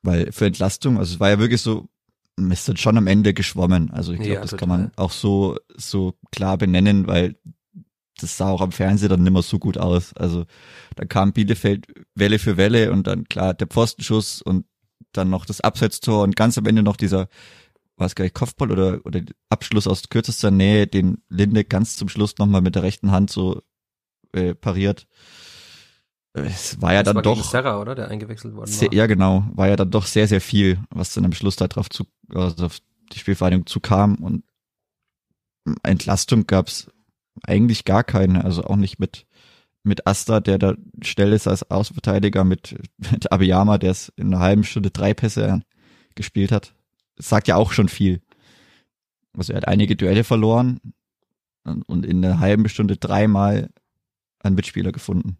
Weil für Entlastung, also es war ja wirklich so, man ist dann schon am Ende geschwommen. Also ich glaube, ja, das total. kann man auch so, so klar benennen, weil das sah auch am Fernsehen dann nimmer so gut aus. Also da kam Bielefeld Welle für Welle und dann klar der Pfostenschuss und dann noch das Absetztor und ganz am Ende noch dieser, was gleich Kopfball oder, oder Abschluss aus kürzester Nähe, den Linde ganz zum Schluss nochmal mit der rechten Hand so äh, pariert. Es war ja das dann war doch. Serra, oder? Der eingewechselt worden sehr, war. Ja, genau. War ja dann doch sehr, sehr viel, was dann am Schluss da drauf zu, also auf die Spielvereinigung zukam und Entlastung gab's eigentlich gar keine, also auch nicht mit mit Asta, der da schnell ist als Außenverteidiger, mit, mit Abiyama, der es in einer halben Stunde drei Pässe gespielt hat. Das sagt ja auch schon viel. Also er hat einige Duelle verloren und in einer halben Stunde dreimal einen Mitspieler gefunden.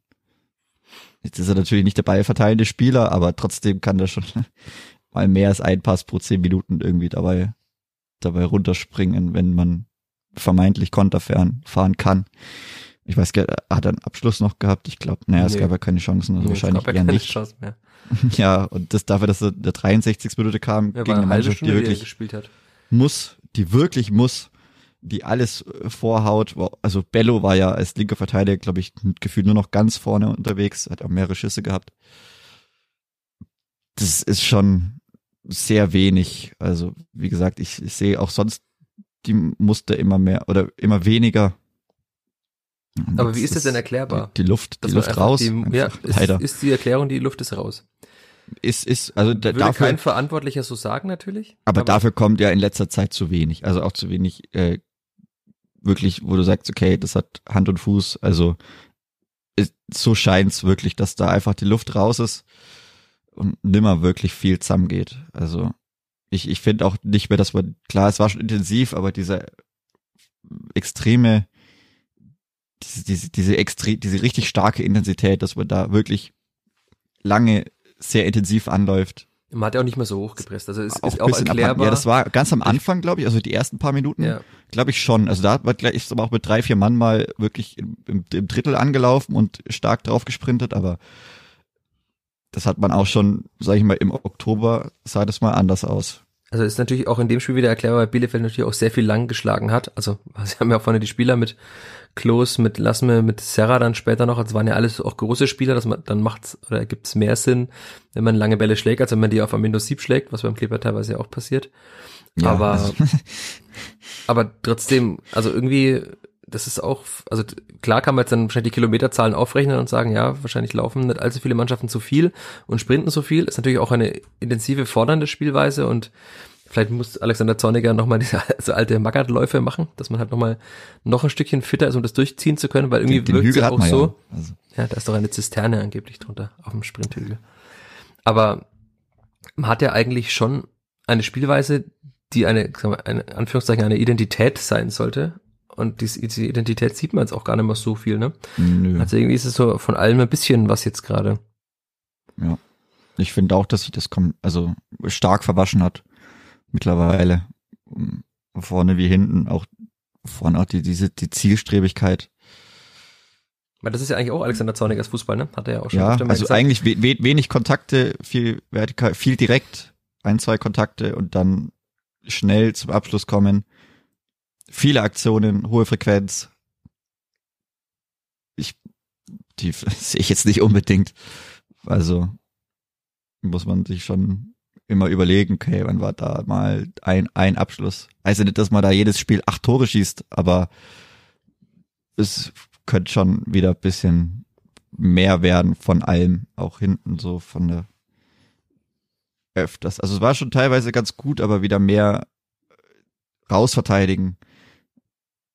Jetzt ist er natürlich nicht der ballverteilende Spieler, aber trotzdem kann er schon [laughs] mal mehr als ein Pass pro zehn Minuten irgendwie dabei, dabei runterspringen, wenn man vermeintlich konterfern fahren kann. Ich weiß, hat er einen Abschluss noch gehabt? Ich glaube, naja, es gab ja keine Chancen, also nee, wahrscheinlich eher nicht. Chance mehr. [laughs] ja, und das dafür, dass er der 63. Minute kam, ja, gegen eine Mannschaft, die wirklich gespielt hat. muss, die wirklich muss, die alles vorhaut. Also Bello war ja als linker Verteidiger, glaube ich, gefühlt nur noch ganz vorne unterwegs, hat auch mehrere Schüsse gehabt. Das ist schon sehr wenig. Also, wie gesagt, ich, ich sehe auch sonst die Muster immer mehr oder immer weniger. Aber wie ist das denn erklärbar? Die, die Luft, die Luft raus. Die, ja, ist, ist die Erklärung, die Luft ist raus. Ist, ist, also Würde dafür. kein Verantwortlicher so sagen, natürlich. Aber, aber, dafür kommt ja in letzter Zeit zu wenig. Also auch zu wenig, äh, wirklich, wo du sagst, okay, das hat Hand und Fuß. Also, ist, so scheint's wirklich, dass da einfach die Luft raus ist und nimmer wirklich viel zusammengeht. Also, ich, ich finde auch nicht mehr, dass man, klar, es war schon intensiv, aber dieser extreme, diese, diese, diese extrem, diese richtig starke Intensität, dass man da wirklich lange sehr intensiv anläuft. Man hat ja auch nicht mehr so hochgepresst. Also es auch ist auch erklärbar. Ja, das war ganz am Anfang, glaube ich, also die ersten paar Minuten, ja. glaube ich schon. Also da war gleich ist aber auch mit drei, vier Mann mal wirklich im, im, im Drittel angelaufen und stark drauf gesprintet, aber das hat man auch schon, sage ich mal, im Oktober sah das mal anders aus. Also ist natürlich auch in dem Spiel wieder erklärbar, weil Bielefeld natürlich auch sehr viel lang geschlagen hat. Also [laughs] sie haben ja vorne die Spieler mit Klos, mit Lassme, mit Serra dann später noch. Also waren ja alles auch große Spieler, dass man dann macht's oder gibt's mehr Sinn, wenn man lange Bälle schlägt, als wenn man die auf Amino Sieb schlägt, was beim Kleber teilweise ja auch passiert. Ja, aber also [laughs] aber trotzdem, also irgendwie das ist auch, also klar kann man jetzt dann wahrscheinlich die Kilometerzahlen aufrechnen und sagen, ja, wahrscheinlich laufen nicht allzu viele Mannschaften zu viel und sprinten so viel. Ist natürlich auch eine intensive, fordernde Spielweise und vielleicht muss Alexander Zorniger nochmal diese [laughs] so alte Maggardläufe machen, dass man halt nochmal noch ein Stückchen fitter ist, um das durchziehen zu können, weil irgendwie den, den wirkt es auch so. Ja. Also. ja, da ist doch eine Zisterne angeblich drunter auf dem Sprinthügel. Aber man hat ja eigentlich schon eine Spielweise, die eine, sagen wir, eine Anführungszeichen eine Identität sein sollte und diese, Identität sieht man jetzt auch gar nicht mehr so viel, ne? Nö. Also irgendwie ist es so von allem ein bisschen was jetzt gerade. Ja. Ich finde auch, dass sich das kommt, also stark verwaschen hat mittlerweile. Vorne wie hinten, auch vorne auch die, diese, die Zielstrebigkeit. Weil das ist ja eigentlich auch Alexander Zornigers Fußball, ne? Hat er ja auch schon. Ja, also gesagt. eigentlich we wenig Kontakte, viel vertikal, viel direkt, ein, zwei Kontakte und dann schnell zum Abschluss kommen viele Aktionen, hohe Frequenz. Ich, die [laughs] sehe ich jetzt nicht unbedingt. Also muss man sich schon immer überlegen, okay, wann war da mal ein, ein Abschluss. Also nicht, dass man da jedes Spiel acht Tore schießt, aber es könnte schon wieder ein bisschen mehr werden von allem, auch hinten so von der öfters. Also es war schon teilweise ganz gut, aber wieder mehr rausverteidigen,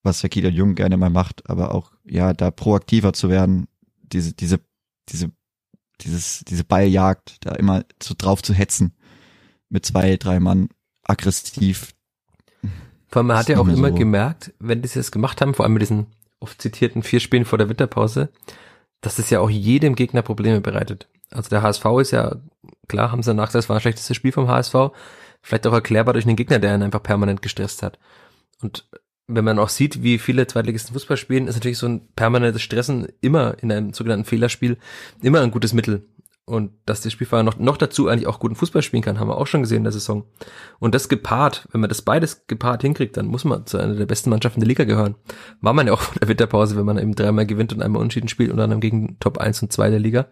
was der Kieler Jung gerne mal macht, aber auch ja da proaktiver zu werden, diese diese diese dieses diese Balljagd, da immer so drauf zu hetzen mit zwei, drei Mann aggressiv. Vor allem, man hat ja auch immer so. gemerkt, wenn die das gemacht haben, vor allem mit diesen oft zitierten vier Spielen vor der Winterpause, dass es ja auch jedem Gegner Probleme bereitet. Also der HSV ist ja, klar haben sie danach gesagt, es war ein schlechtes Spiel vom HSV, vielleicht auch erklärbar durch einen Gegner, der ihn einfach permanent gestresst hat. Und wenn man auch sieht, wie viele Zweitligisten Fußball spielen, ist natürlich so ein permanentes Stressen immer in einem sogenannten Fehlerspiel immer ein gutes Mittel. Und dass der Spielfahrer noch, noch dazu eigentlich auch guten Fußball spielen kann, haben wir auch schon gesehen in der Saison. Und das gepaart, wenn man das beides gepaart hinkriegt, dann muss man zu einer der besten Mannschaften der Liga gehören. War man ja auch [laughs] von der Winterpause, wenn man eben dreimal gewinnt und einmal unentschieden spielt und dann gegen Top 1 und 2 der Liga.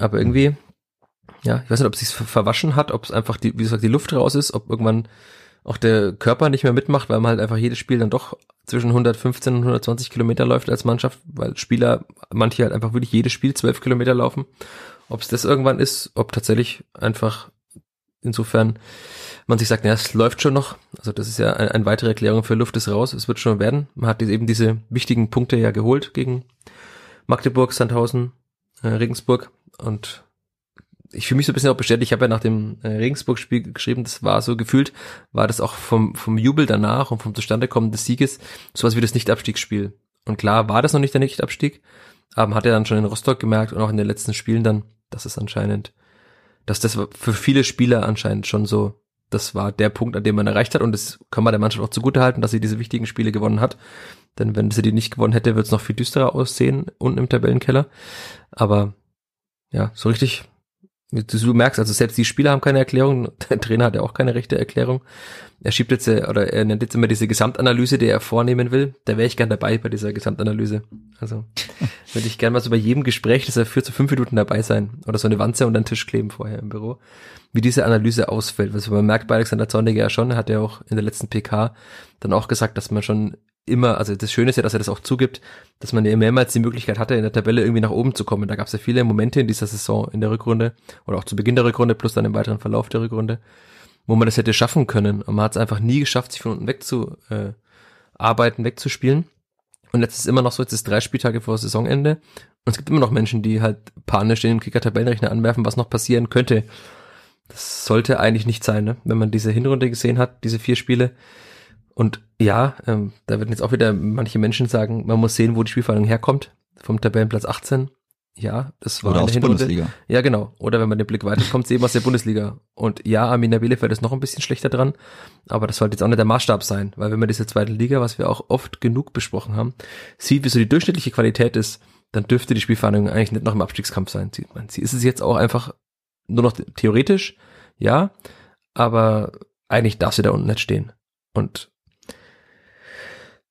Aber irgendwie, ja, ich weiß nicht, ob es sich verwaschen hat, ob es einfach die, wie gesagt, die Luft raus ist, ob irgendwann auch der Körper nicht mehr mitmacht, weil man halt einfach jedes Spiel dann doch zwischen 115 und 120 Kilometer läuft als Mannschaft, weil Spieler, manche halt einfach wirklich jedes Spiel 12 Kilometer laufen. Ob es das irgendwann ist, ob tatsächlich einfach insofern man sich sagt, ja, es läuft schon noch. Also das ist ja eine, eine weitere Erklärung für Luft ist raus, es wird schon werden. Man hat eben diese wichtigen Punkte ja geholt gegen Magdeburg, Sandhausen, äh, Regensburg und ich fühle mich so ein bisschen auch bestätigt. Ich habe ja nach dem äh, Regensburg-Spiel geschrieben, das war so gefühlt, war das auch vom, vom Jubel danach und vom Zustandekommen des Sieges sowas wie das Nicht-Abstiegsspiel. Und klar war das noch nicht der Nicht-Abstieg, aber man hat ja dann schon in Rostock gemerkt und auch in den letzten Spielen dann, dass es anscheinend, dass das für viele Spieler anscheinend schon so, das war der Punkt, an dem man erreicht hat und das kann man der Mannschaft auch zugutehalten, dass sie diese wichtigen Spiele gewonnen hat. Denn wenn sie die nicht gewonnen hätte, wird es noch viel düsterer aussehen unten im Tabellenkeller. Aber ja, so richtig Du merkst, also selbst die Spieler haben keine Erklärung, [laughs] der Trainer hat ja auch keine rechte Erklärung. Er schiebt jetzt, äh, oder er nennt jetzt immer diese Gesamtanalyse, die er vornehmen will. Da wäre ich gern dabei bei dieser Gesamtanalyse. Also [laughs] würde ich gern mal so bei jedem Gespräch, das er führt, so fünf Minuten dabei sein. Oder so eine Wanze und einen Tisch kleben vorher im Büro. Wie diese Analyse ausfällt. Also man merkt bei Alexander Zorniger ja schon, er hat ja auch in der letzten PK dann auch gesagt, dass man schon immer, also das Schöne ist ja, dass er das auch zugibt, dass man ja mehrmals die Möglichkeit hatte, in der Tabelle irgendwie nach oben zu kommen. Da gab es ja viele Momente in dieser Saison, in der Rückrunde oder auch zu Beginn der Rückrunde, plus dann im weiteren Verlauf der Rückrunde, wo man das hätte schaffen können. Und man hat es einfach nie geschafft, sich von unten wegzuarbeiten, äh, wegzuspielen. Und jetzt ist immer noch so, jetzt ist drei Spieltage vor Saisonende. Und es gibt immer noch Menschen, die halt panisch den Kicker-Tabellenrechner anwerfen, was noch passieren könnte. Das sollte eigentlich nicht sein, ne? wenn man diese Hinrunde gesehen hat, diese vier Spiele und ja, ähm, da werden jetzt auch wieder manche Menschen sagen, man muss sehen, wo die Spielverhandlung herkommt. Vom Tabellenplatz 18. Ja, das war Oder aus der Bundesliga. Ja, genau. Oder wenn man den Blick weiterkommt, sehen wir aus der Bundesliga. Und ja, Arminia Bielefeld ist noch ein bisschen schlechter dran, aber das sollte jetzt auch nicht der Maßstab sein, weil wenn man diese zweite Liga, was wir auch oft genug besprochen haben, sieht, wie so die durchschnittliche Qualität ist, dann dürfte die Spielverhandlung eigentlich nicht noch im Abstiegskampf sein, sieht man. Sie ist es jetzt auch einfach nur noch theoretisch, ja, aber eigentlich darf sie da unten nicht stehen. Und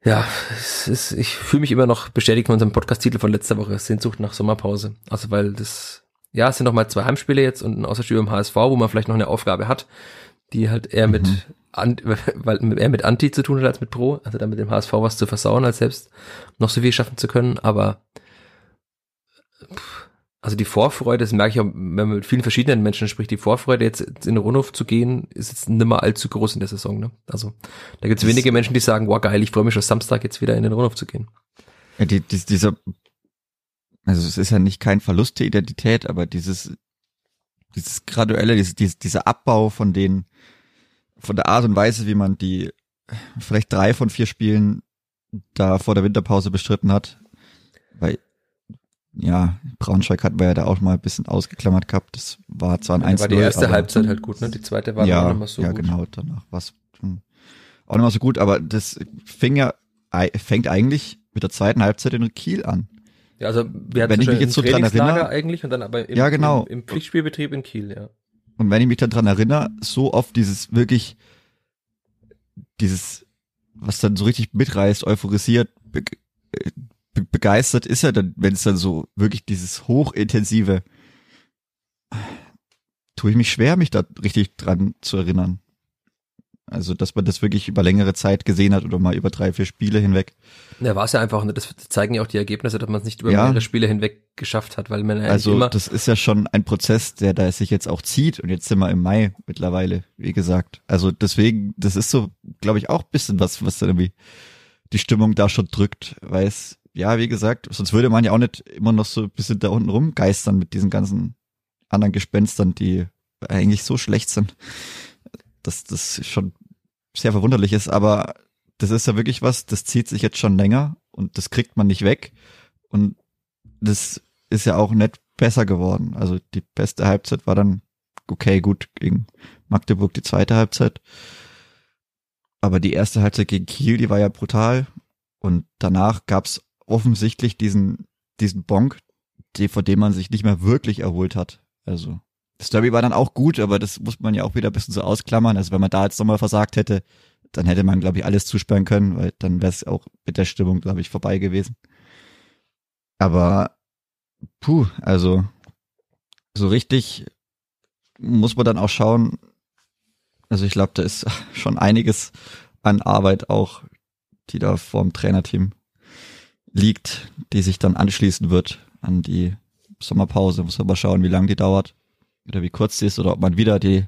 ja, es ist, ich fühle mich immer noch bestätigt von unserem Podcast-Titel von letzter Woche, Sehnsucht nach Sommerpause. Also weil das, ja, es sind noch mal zwei Heimspiele jetzt und ein Außerspiel im HSV, wo man vielleicht noch eine Aufgabe hat, die halt eher mit, mhm. an, [laughs] weil eher mit Anti zu tun hat als mit Pro, also dann mit dem HSV was zu versauen, als selbst noch so viel schaffen zu können, aber pff, also die Vorfreude, das merke ich auch, wenn man mit vielen verschiedenen Menschen spricht, die Vorfreude jetzt in den Rundhof zu gehen, ist jetzt nicht mehr allzu groß in der Saison. Ne? Also da gibt es wenige Menschen, die sagen, wow geil, ich freue mich schon Samstag jetzt wieder in den Rundhof zu gehen. Ja, die, die, dieser, also es ist ja nicht kein Verlust der Identität, aber dieses, dieses graduelle, dieses, dieses, dieser Abbau von den, von der Art und Weise, wie man die vielleicht drei von vier Spielen da vor der Winterpause bestritten hat, weil ja, Braunschweig hatten wir ja da auch mal ein bisschen ausgeklammert gehabt. Das war zwar ein 1 War die erste Halbzeit halt gut, ne? Die zweite war ja, auch nicht mehr so ja, gut. Ja, genau, danach war es auch nicht mehr so gut, aber das fing ja, fängt eigentlich mit der zweiten Halbzeit in Kiel an. Ja, also wir hatten wenn ich mich jetzt so dran erinnere, eigentlich und dann aber im, ja, genau. im, im Pflichtspielbetrieb in Kiel, ja. Und wenn ich mich dann dran erinnere, so oft dieses wirklich, dieses was dann so richtig mitreißt, euphorisiert, begeistert ist ja dann, wenn es dann so wirklich dieses hochintensive, tue ich mich schwer, mich da richtig dran zu erinnern. Also, dass man das wirklich über längere Zeit gesehen hat oder mal über drei, vier Spiele hinweg. Ja, war es ja einfach, ne? das zeigen ja auch die Ergebnisse, dass man es nicht über Ja. mehrere Spiele hinweg geschafft hat, weil man ja Also, immer, das ist ja schon ein Prozess, der da sich jetzt auch zieht und jetzt sind wir im Mai mittlerweile, wie gesagt. Also, deswegen, das ist so, glaube ich, auch ein bisschen was, was dann irgendwie die Stimmung da schon drückt, weil es, ja, wie gesagt, sonst würde man ja auch nicht immer noch so ein bisschen da unten rumgeistern mit diesen ganzen anderen Gespenstern, die eigentlich so schlecht sind, dass das schon sehr verwunderlich ist, aber das ist ja wirklich was, das zieht sich jetzt schon länger und das kriegt man nicht weg und das ist ja auch nicht besser geworden. Also die beste Halbzeit war dann okay, gut gegen Magdeburg die zweite Halbzeit. Aber die erste Halbzeit gegen Kiel, die war ja brutal. Und danach gab's offensichtlich diesen, diesen Bonk, vor dem man sich nicht mehr wirklich erholt hat. Also das Derby war dann auch gut, aber das muss man ja auch wieder ein bisschen so ausklammern. Also wenn man da jetzt nochmal versagt hätte, dann hätte man, glaube ich, alles zusperren können, weil dann wäre es auch mit der Stimmung, glaube ich, vorbei gewesen. Aber puh, also so richtig muss man dann auch schauen. Also ich glaube, da ist [laughs] schon einiges an Arbeit auch, die da vorm Trainerteam liegt, die sich dann anschließen wird an die Sommerpause. Muss man mal schauen, wie lange die dauert oder wie kurz sie ist oder ob man wieder die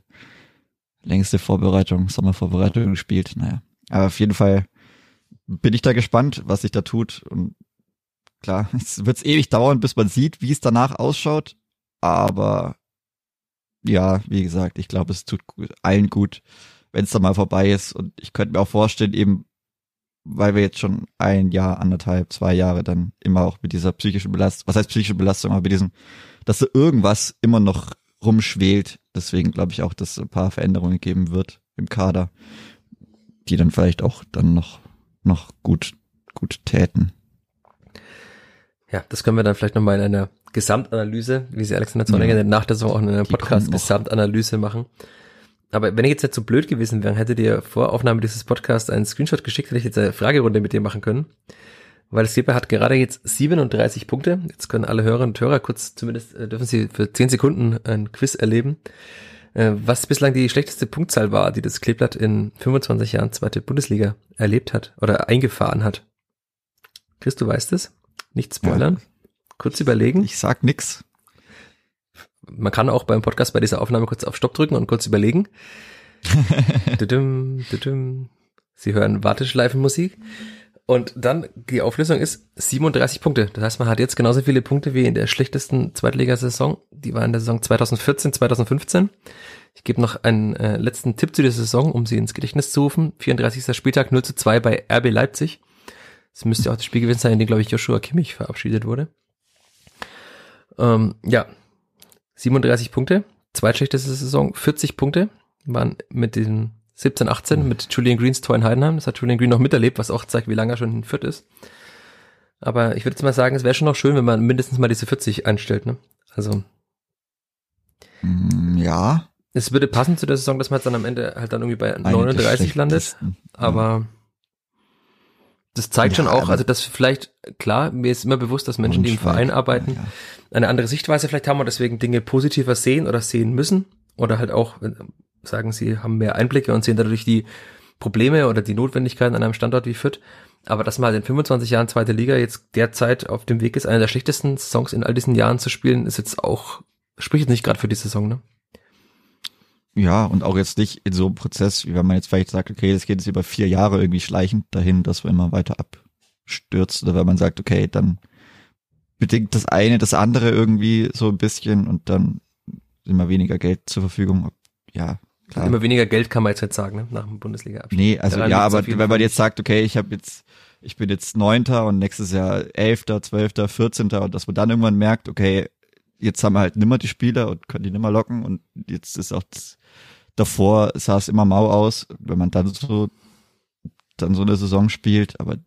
längste Vorbereitung, Sommervorbereitung spielt. Naja, aber auf jeden Fall bin ich da gespannt, was sich da tut und klar, [laughs] es wird ewig dauern, bis man sieht, wie es danach ausschaut. Aber ja, wie gesagt, ich glaube, es tut allen gut, wenn es dann mal vorbei ist. Und ich könnte mir auch vorstellen, eben, weil wir jetzt schon ein Jahr, anderthalb, zwei Jahre dann immer auch mit dieser psychischen Belastung, was heißt psychische Belastung, aber mit diesem, dass so irgendwas immer noch rumschwelt. Deswegen glaube ich auch, dass es ein paar Veränderungen geben wird im Kader, die dann vielleicht auch dann noch, noch gut, gut täten. ja, das können wir dann vielleicht nochmal in einer Gesamtanalyse, wie sie Alexander Zorniger Ja. nach der Saison auch in einem Die Podcast kommt noch. Gesamtanalyse machen. Aber wenn ich jetzt nicht so blöd gewesen wäre, hätte dir vor Aufnahme dieses Podcasts einen Screenshot geschickt, hätte ich jetzt eine Fragerunde mit dir machen können. Weil Skipper hat gerade jetzt 37 Punkte. Jetzt können alle Hörerinnen und Hörer kurz, zumindest äh, dürfen sie für 10 Sekunden ein Quiz erleben. Äh, was bislang die schlechteste Punktzahl war, die das Kleeblatt in 25 Jahren zweite Bundesliga erlebt hat oder eingefahren hat. Chris, du weißt es? Nicht spoilern. Kurz überlegen. Ich sag nix. Man kann auch beim Podcast bei dieser Aufnahme kurz auf Stopp drücken und kurz überlegen. [laughs] Sie hören Warteschleifenmusik. Und dann die Auflösung ist 37 Punkte. Das heißt, man hat jetzt genauso viele Punkte wie in der schlechtesten Zweitligasaison. Die war in der Saison 2014, 2015. Ich gebe noch einen äh, letzten Tipp zu dieser Saison, um sie ins Gedächtnis zu rufen. 34. Spieltag 0 zu 2 bei RB Leipzig. Das müsste auch das Spiel gewesen sein, in dem, glaube ich, Joshua Kimmich verabschiedet wurde. Ähm, ja, 37 Punkte, zweitschlechteste Saison, 40 Punkte waren mit den 17, 18 mit Julian Greens Tor in Heidenheim. Das hat Julian Green noch miterlebt, was auch zeigt, wie lange er schon in Fürth ist. Aber ich würde jetzt mal sagen, es wäre schon noch schön, wenn man mindestens mal diese 40 einstellt. Ne? Also Mm, Ja. es würde passen zu der Saison, dass man jetzt dann am Ende halt dann irgendwie bei eine der 39 landet. Aber das zeigt Ja, schon auch, aber- also dass vielleicht, klar, mir ist immer bewusst, dass Menschen, die im Verein arbeiten, ja, ja. eine andere Sichtweise vielleicht haben und deswegen Dinge positiver sehen oder sehen müssen oder halt auch äh, sagen, sie haben mehr Einblicke und sehen dadurch die Probleme oder die Notwendigkeiten an einem Standort wie Fürth. Aber dass man halt in 25 Jahren zweite Liga jetzt derzeit auf dem Weg ist, eine der schlechtesten Songs in all diesen Jahren zu spielen, ist jetzt auch, spricht jetzt nicht gerade für die Saison, ne? Ja, und auch jetzt nicht in so einem Prozess, wie wenn man jetzt vielleicht sagt, okay, das geht jetzt über vier Jahre irgendwie schleichend dahin, dass wir immer weiter abstürzt. Oder wenn man sagt, okay, dann bedingt das eine das andere irgendwie so ein bisschen und dann immer weniger Geld zur Verfügung. Ja, klar. Immer weniger Geld kann man jetzt halt sagen, ne? nach dem Bundesliga-Abstieg. Nee, also Daran ja, aber wenn man jetzt sagt, okay, ich habe jetzt, ich bin jetzt Neunter und nächstes Jahr Elfter, Zwölfter, Vierzehnter und dass man dann irgendwann merkt, okay, jetzt haben wir halt nimmer die Spieler und können die nimmer locken und jetzt ist auch das, davor sah es immer mau aus, wenn man dann so dann so eine Saison spielt, aber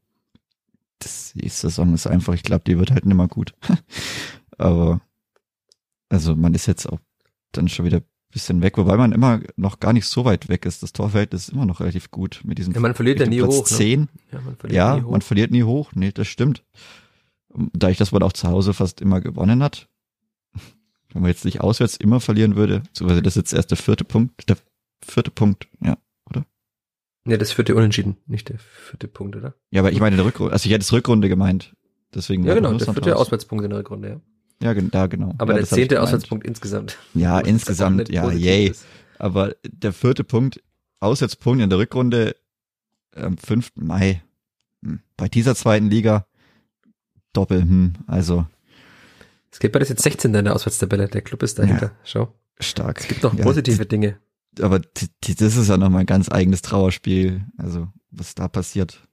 das, die Saison ist einfach, ich glaube, die wird halt nimmer gut. [laughs] aber also man ist jetzt auch dann schon wieder bisschen weg, wobei man immer noch gar nicht so weit weg ist. Das Torverhältnis ist immer noch relativ gut mit diesem Ja, man verliert ja nie Platz hoch. Ne? 10. Ja, man verliert Ja, nie hoch. man verliert nie hoch. Nee, das stimmt. Dadurch, dass man auch zu Hause fast immer gewonnen hat. Wenn man jetzt nicht auswärts immer verlieren würde, beziehungsweise das ist jetzt erst der vierte Punkt, der vierte Punkt, ja. ja, das vierte Unentschieden, nicht der vierte Punkt, oder? Ja, aber ich meine der Rückrunde, also ich hätte es Rückrunde gemeint. Deswegen Ja, genau, der vierte raus. Auswärtspunkt in der Rückrunde, ja. Ja, da genau. Aber ja, der das zehnte. Auswärtspunkt insgesamt. Ja, insgesamt, ja, yay. ist. Aber der vierte Punkt, Auswärtspunkt in der Rückrunde am 5. Mai. Hm, Bei dieser zweiten Liga Doppel, hm, also Es geht bei das jetzt 16. in der Auswärtstabelle. Der Club ist dahinter. Schau. stark. Es gibt noch Ja, positive Dinge. die- aber die, die, das ist ja nochmal ein ganz eigenes Trauerspiel. Also, was da passiert.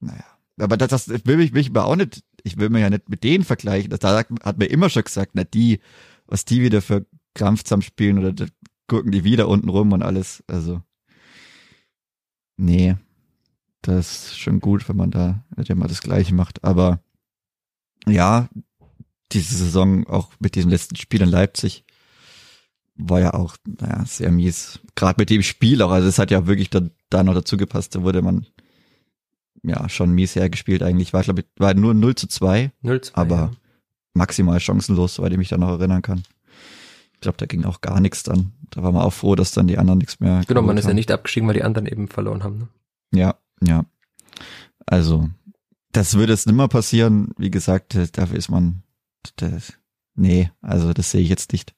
Naja. Aber das, das will ich mich aber auch nicht, ich will mir ja nicht mit denen vergleichen. Das, da hat mir immer schon gesagt, na die, was die wieder für Krampfsam spielen oder da gucken die wieder unten rum und alles. Also, nee. Das ist schon gut, wenn man da nicht immer das Gleiche macht. Aber ja, diese Saison auch mit diesem letzten Spiel in Leipzig war ja auch, naja, sehr mies. Gerade mit dem Spiel auch. Also es hat ja wirklich da, da noch dazu gepasst. Da wurde man ja schon mies hergespielt eigentlich. War, glaube ich, war nur 0 zu 2, 0 2. Aber- ja. maximal chancenlos, soweit ich mich da noch erinnern kann. Ich glaube, da ging auch gar nichts dann. Da war man auch froh, dass dann die anderen nichts mehr. Genau, man ist ja haben. nicht abgestiegen, weil die anderen eben verloren haben. Ne? Ja, ja. Also, das würde jetzt nimmer passieren. Wie gesagt, dafür ist man, das, nee, also das sehe ich jetzt nicht.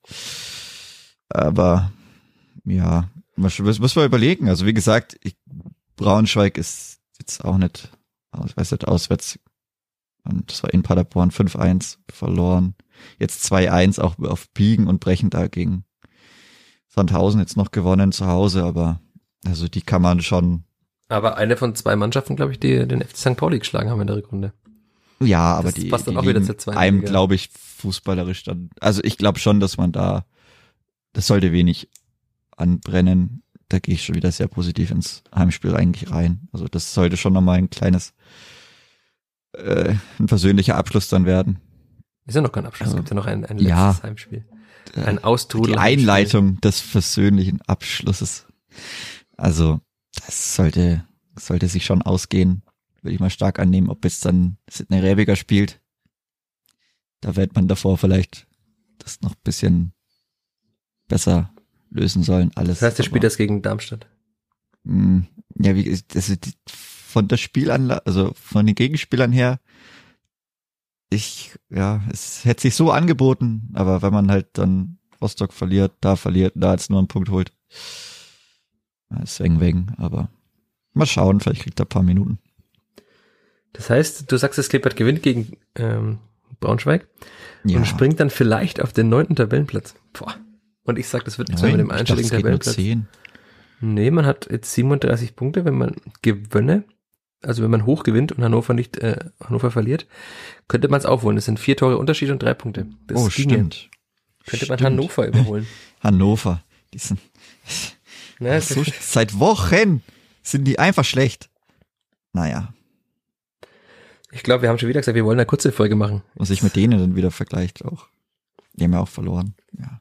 Aber, ja, was müssen wir überlegen. Also, wie gesagt, ich, Braunschweig ist jetzt auch nicht, aus, weiß nicht, auswärts. Und das war in Paderborn 5-1 verloren. Jetzt 2-1 auch auf Biegen und Brechen dagegen. Sandhausen jetzt noch gewonnen zu Hause, aber also die kann man schon Aber eine von zwei Mannschaften, glaube ich, die den FC St. Pauli geschlagen haben in der Rückrunde. Ja, aber Das die, passt dann die auch wieder zur zweiten einem, glaube ich, fußballerisch dann. Also ich glaube schon, dass man da, das sollte wenig anbrennen. Da gehe ich schon wieder sehr positiv ins Heimspiel eigentlich rein. Also das sollte schon nochmal ein kleines, äh, ein persönlicher Abschluss dann werden. Ist ja noch kein Abschluss, Also, gibt ja noch ein, ein letztes ja. Heimspiel. Äh, Ein Austrudel. die Einleitung des versöhnlichen Abschlusses. Also das sollte, sollte sich schon ausgehen. Würde ich mal stark annehmen, ob jetzt dann Sidney Rebiger spielt. Da wird man davor vielleicht das noch ein bisschen besser lösen sollen. Alles. Das heißt, der spielt das gegen Darmstadt. mh, Ja, wie, die, von der Spielanlage, also von den Gegenspielern her, ich, ja, es hätte sich so angeboten, aber wenn man halt dann Rostock verliert, da verliert, da jetzt nur einen Punkt holt, ist wegen wegen, aber mal schauen, vielleicht kriegt er ein paar Minuten. Das heißt, du sagst, das Klippert gewinnt gegen ähm, Braunschweig Ja, und springt dann vielleicht auf den neunten Tabellenplatz. Boah. Und ich sag, das wird zwar mit dem Nein, dachte, einstelligen es nur Tabellenplatz. 10. Nee, man hat jetzt 37 Punkte, wenn man gewönne, also wenn man hoch gewinnt und Hannover nicht, äh, Hannover verliert, könnte man es aufholen. Das sind vier Tore Unterschied und drei Punkte. Das oh, ginge. stimmt. Könnte man Stimmt. Hannover überholen. [laughs] Hannover. Die sind Ne? [laughs] so, seit Wochen sind die einfach schlecht. Naja, Ich glaube, wir haben schon wieder gesagt, wir wollen eine kurze Folge machen. und sich mit denen dann wieder vergleicht auch. Die haben ja auch verloren. Ja,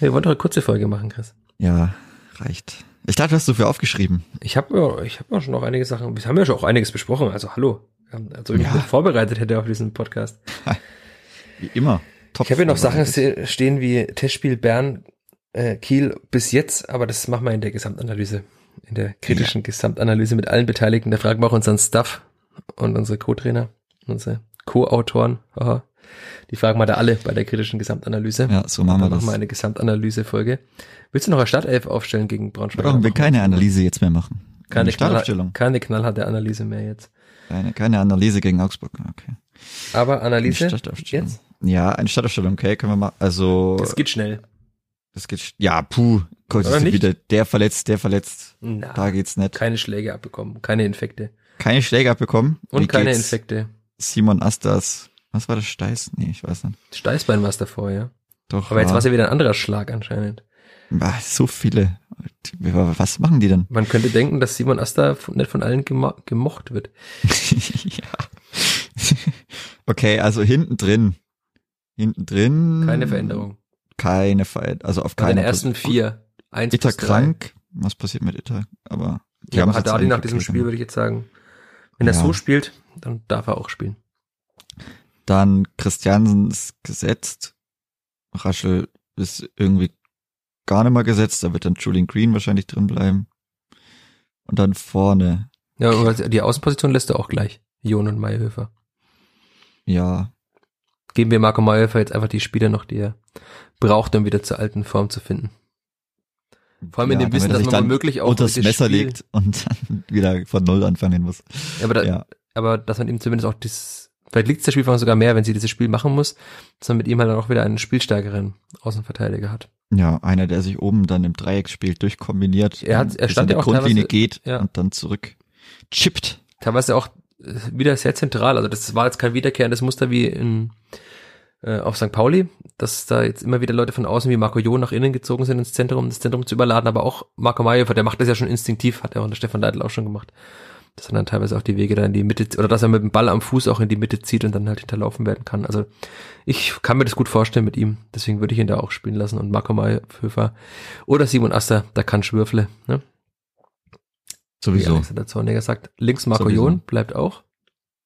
Wir wollen doch eine kurze Folge machen, Chris. ja reicht. Ich dachte, du hast so viel aufgeschrieben. Ich habe ja, ich habe ja schon noch einige Sachen, wir haben ja schon auch einiges besprochen, also hallo. Also ich mich Ja. gut vorbereitet hätte auf diesen Podcast. [laughs] Wie immer. Top Ich habe hier noch Sachen stehen wie Testspiel Bern, äh, Kiel bis jetzt, aber das machen wir in der Gesamtanalyse, in der kritischen Gesamtanalyse mit allen Beteiligten. Da fragen wir auch unseren Staff und unsere Co-Trainer, unsere Co-Autoren, haha. die fragen wir da alle bei der kritischen Gesamtanalyse. Ja, so machen wir das. machen wir eine Gesamtanalyse-Folge. Willst du noch eine Startelf aufstellen gegen Braunschweig? Brauchen wir keine Analyse jetzt mehr machen. keine, Startaufstellung. keine knallharte Analyse mehr jetzt. Keine, keine Analyse gegen Augsburg. Okay. Aber Analyse jetzt? Ja, eine Startaufstellung, okay, können wir mal. Also, Das geht schnell. das geht, ja, puh, Gott, ist wieder der verletzt, der verletzt. Na, Da geht's nicht. keine Schläge abbekommen, keine Infekte. Keine Schläge abbekommen. Und Wie keine geht's Infekte. Simon Astas. Was war das? Steiß? Nee, ich weiß nicht. Steißbein war es davor, ja. Doch. Aber jetzt war- war es ja wieder ein anderer Schlag anscheinend. Ah, so viele. Was machen die denn? Man könnte denken, dass Simon Asta nicht von allen gemo gemocht wird. [laughs] ja. okay, also hinten drin. Hinten drin. Keine Veränderung. keine Feier, also auf Bei keine den ersten vier. Eins Itter krank. Was passiert mit Itter? Aber die Ja, haben Haddadi nach diesem Spiel würde ich jetzt sagen, wenn er Ja. so spielt, dann darf er auch spielen. Dann Christiansen ist gesetzt. Raschel ist irgendwie gar nicht mal gesetzt. Da wird dann Julian Green wahrscheinlich drin bleiben. Und dann vorne, Ja, aber die Außenposition lässt er auch gleich. Jon und Mayhöfer. ja, Geben wir Marco Mayhöfer jetzt einfach die Spieler noch, die er braucht, um wieder zur alten Form zu finden. Vor allem in ja, dem Wissen, dass man dann womöglich auch unters dieses Messer Spiel, legt und dann [laughs] wieder von Null anfangen muss. Ja, aber, da, Ja. aber dass man ihm zumindest auch dieses, vielleicht liegt es der Spielfang sogar mehr, wenn sie dieses Spiel machen muss, dass man mit ihm halt dann auch wieder einen spielstärkeren Außenverteidiger hat. Ja, einer, der sich oben dann im Dreieck spielt, durchkombiniert. Er hat- und er stand in ja auch Grundlinie geht ja. und dann zurück chippt. Teilweise auch äh, wieder sehr zentral. Also das war jetzt kein wiederkehrendes Muster wie in, äh, auf St. Pauli, dass da jetzt immer wieder Leute von außen wie Marco Jo nach innen gezogen sind ins Zentrum, um das Zentrum zu überladen, aber auch Marco Mayhofer, der macht das ja schon instinktiv, hat er unter Stefan Leitl auch schon gemacht. Dass er dann teilweise auch die Wege da in die Mitte, oder dass er mit dem Ball am Fuß auch in die Mitte zieht und dann halt hinterlaufen werden kann. Also ich kann mir das gut vorstellen mit ihm, deswegen würde ich ihn da auch spielen lassen und Marco Mayhofer oder Simon Aster, da kann Schwürfle, ne? Wie Sowieso. Alexander Zorniger sagt. Links Marco Sowieso. Jon bleibt auch.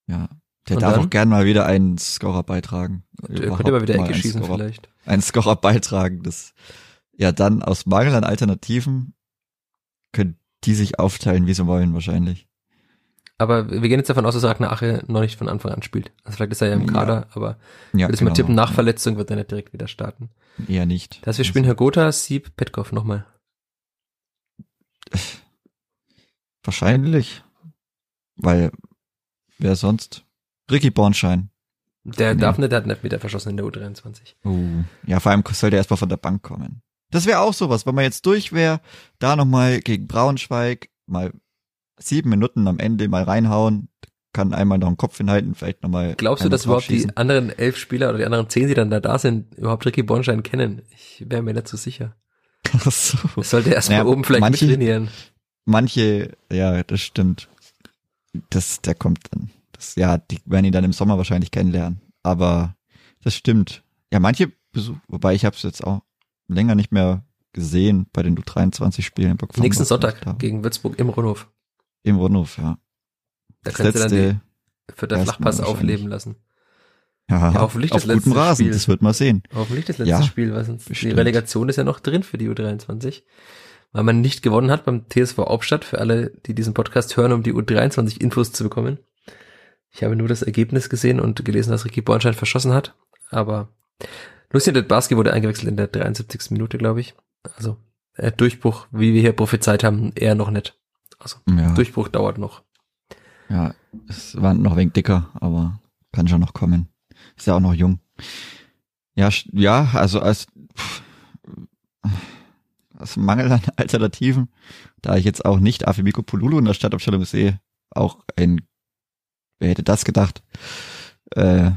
Ja. Der Und darf dann? auch gern mal wieder einen Scorer beitragen. Der könnte mal wieder Ecke schießen Scorer, vielleicht. Einen Scorer beitragen. Das, ja, dann aus Mangel an Alternativen können die sich aufteilen, wie sie wollen, wahrscheinlich. Aber wir gehen jetzt davon aus, dass Ragnar Ache noch nicht von Anfang an spielt. Also vielleicht ist er ja im Ja. Kader, aber Ja, würde ich mal tippen, nach Verletzung wird er nicht direkt wieder starten. Eher nicht. Das wir spielen Herr Gotha, Sieb, Petkov nochmal. Wahrscheinlich. Weil, wer sonst? Ricky Bornschein. Der Nee. darf nicht, der hat nicht wieder verschossen in der U23. Uh. Ja, vor allem soll der erstmal von der Bank kommen. Das wäre auch sowas, wenn man jetzt durch wäre, da nochmal gegen Braunschweig mal sieben Minuten am Ende mal reinhauen, kann einmal noch einen Kopf hinhalten, vielleicht nochmal. Glaubst du, dass überhaupt die anderen elf Spieler oder die anderen zehn, die dann da da sind, überhaupt Ricky Bornstein kennen? Ich wäre mir nicht so sicher. [laughs] so. Das sollte erstmal Naja, oben vielleicht manche-. Manche, ja, das stimmt. Das, der kommt dann. Das, ja, die werden ihn dann im Sommer wahrscheinlich kennenlernen. Aber das stimmt. Ja, manche Besuch, wobei ich habe es jetzt auch länger nicht mehr gesehen bei den U23-Spielen. Nächsten Sonntag gegen Würzburg im Rundhof. Im Rundhof, ja. Da Das kannst du dann letzte, die, für den Flachpass aufleben lassen. ja, Ja, hoffentlich auf das letzte Rasen, Spiel. das wird man sehen. Hoffentlich das letzte Ja, Spiel, weil sonst die bestimmt. Relegation ist ja noch drin für die U23. Weil man nicht gewonnen hat beim TSV Hauptstadt, für alle, die diesen Podcast hören, um die U23-Infos zu bekommen. Ich habe nur das Ergebnis gesehen und gelesen, dass Ricky Bornstein verschossen hat. Aber Lucien Detbarski wurde eingewechselt in der 73. Minute, glaube ich. Also äh, Durchbruch, wie wir hier prophezeit haben, eher noch nicht. Also Ja, Durchbruch dauert noch. ja, es war noch ein wenig dicker, aber kann schon noch kommen. Ist ja auch noch jung. Ja, ja, also als, pff, als Mangel an Alternativen, da ich jetzt auch nicht Afimiko Pululu in der Stadtaufstellung sehe, auch ein, wer hätte das gedacht, äh,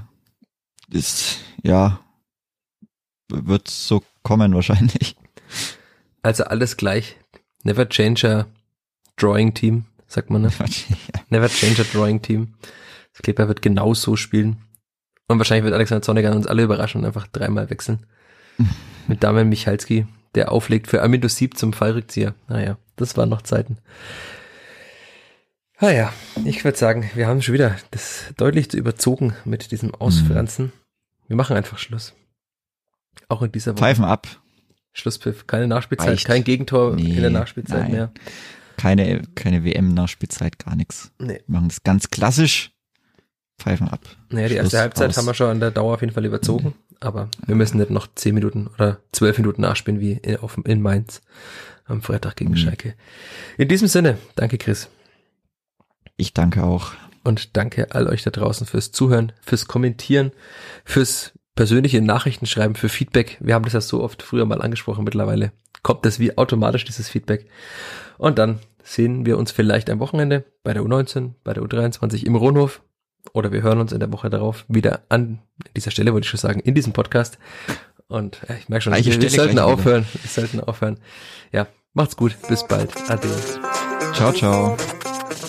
ist, ja, wird so kommen wahrscheinlich. Also alles gleich. Never change a drawing team, sagt man, ne? Never change a drawing team. Das Kleber wird genau so spielen. Und wahrscheinlich wird Alexander Zorniger uns alle überraschen und einfach dreimal wechseln. [laughs] Mit Damian Michalski, der auflegt für Amindo Sieb zum Fallrückzieher. Naja, das waren noch Zeiten. Naja, ich würde sagen, wir haben schon wieder das deutlich zu überzogen mit diesem Ausfranzen. Wir machen einfach Schluss. Auch in dieser Woche. Pfeifen ab. Schlusspfiff. Keine Nachspielzeit, Reicht. kein Gegentor Nee, in der Nachspielzeit nein. mehr. Keine, keine WM-Nachspielzeit, gar nichts. Nee. Wir machen das ganz klassisch. Pfeifen ab. Naja, die erste Schluss, Halbzeit aus. haben wir schon an der Dauer auf jeden Fall überzogen, aber wir müssen nicht noch zehn Minuten oder zwölf Minuten nachspielen wie in, auf, in Mainz am Freitag gegen Mhm. Schalke. In diesem Sinne, danke Chris Ich danke auch. und danke all euch da draußen fürs Zuhören, fürs Kommentieren, fürs persönliche Nachrichtenschreiben, für Feedback. Wir haben das ja so oft früher mal angesprochen, mittlerweile kommt das wie automatisch, dieses Feedback. Und dann sehen wir uns vielleicht am Wochenende bei der U19, bei der U23 im Rohnhof oder wir hören uns in der Woche darauf wieder an dieser Stelle, wollte ich schon sagen, in diesem Podcast. Und ja, ich merke schon, Gleiche wir, wir sollten aufhören. Wir sollten aufhören. Ja, macht's gut. Bis bald. Ade. Ciao, ciao.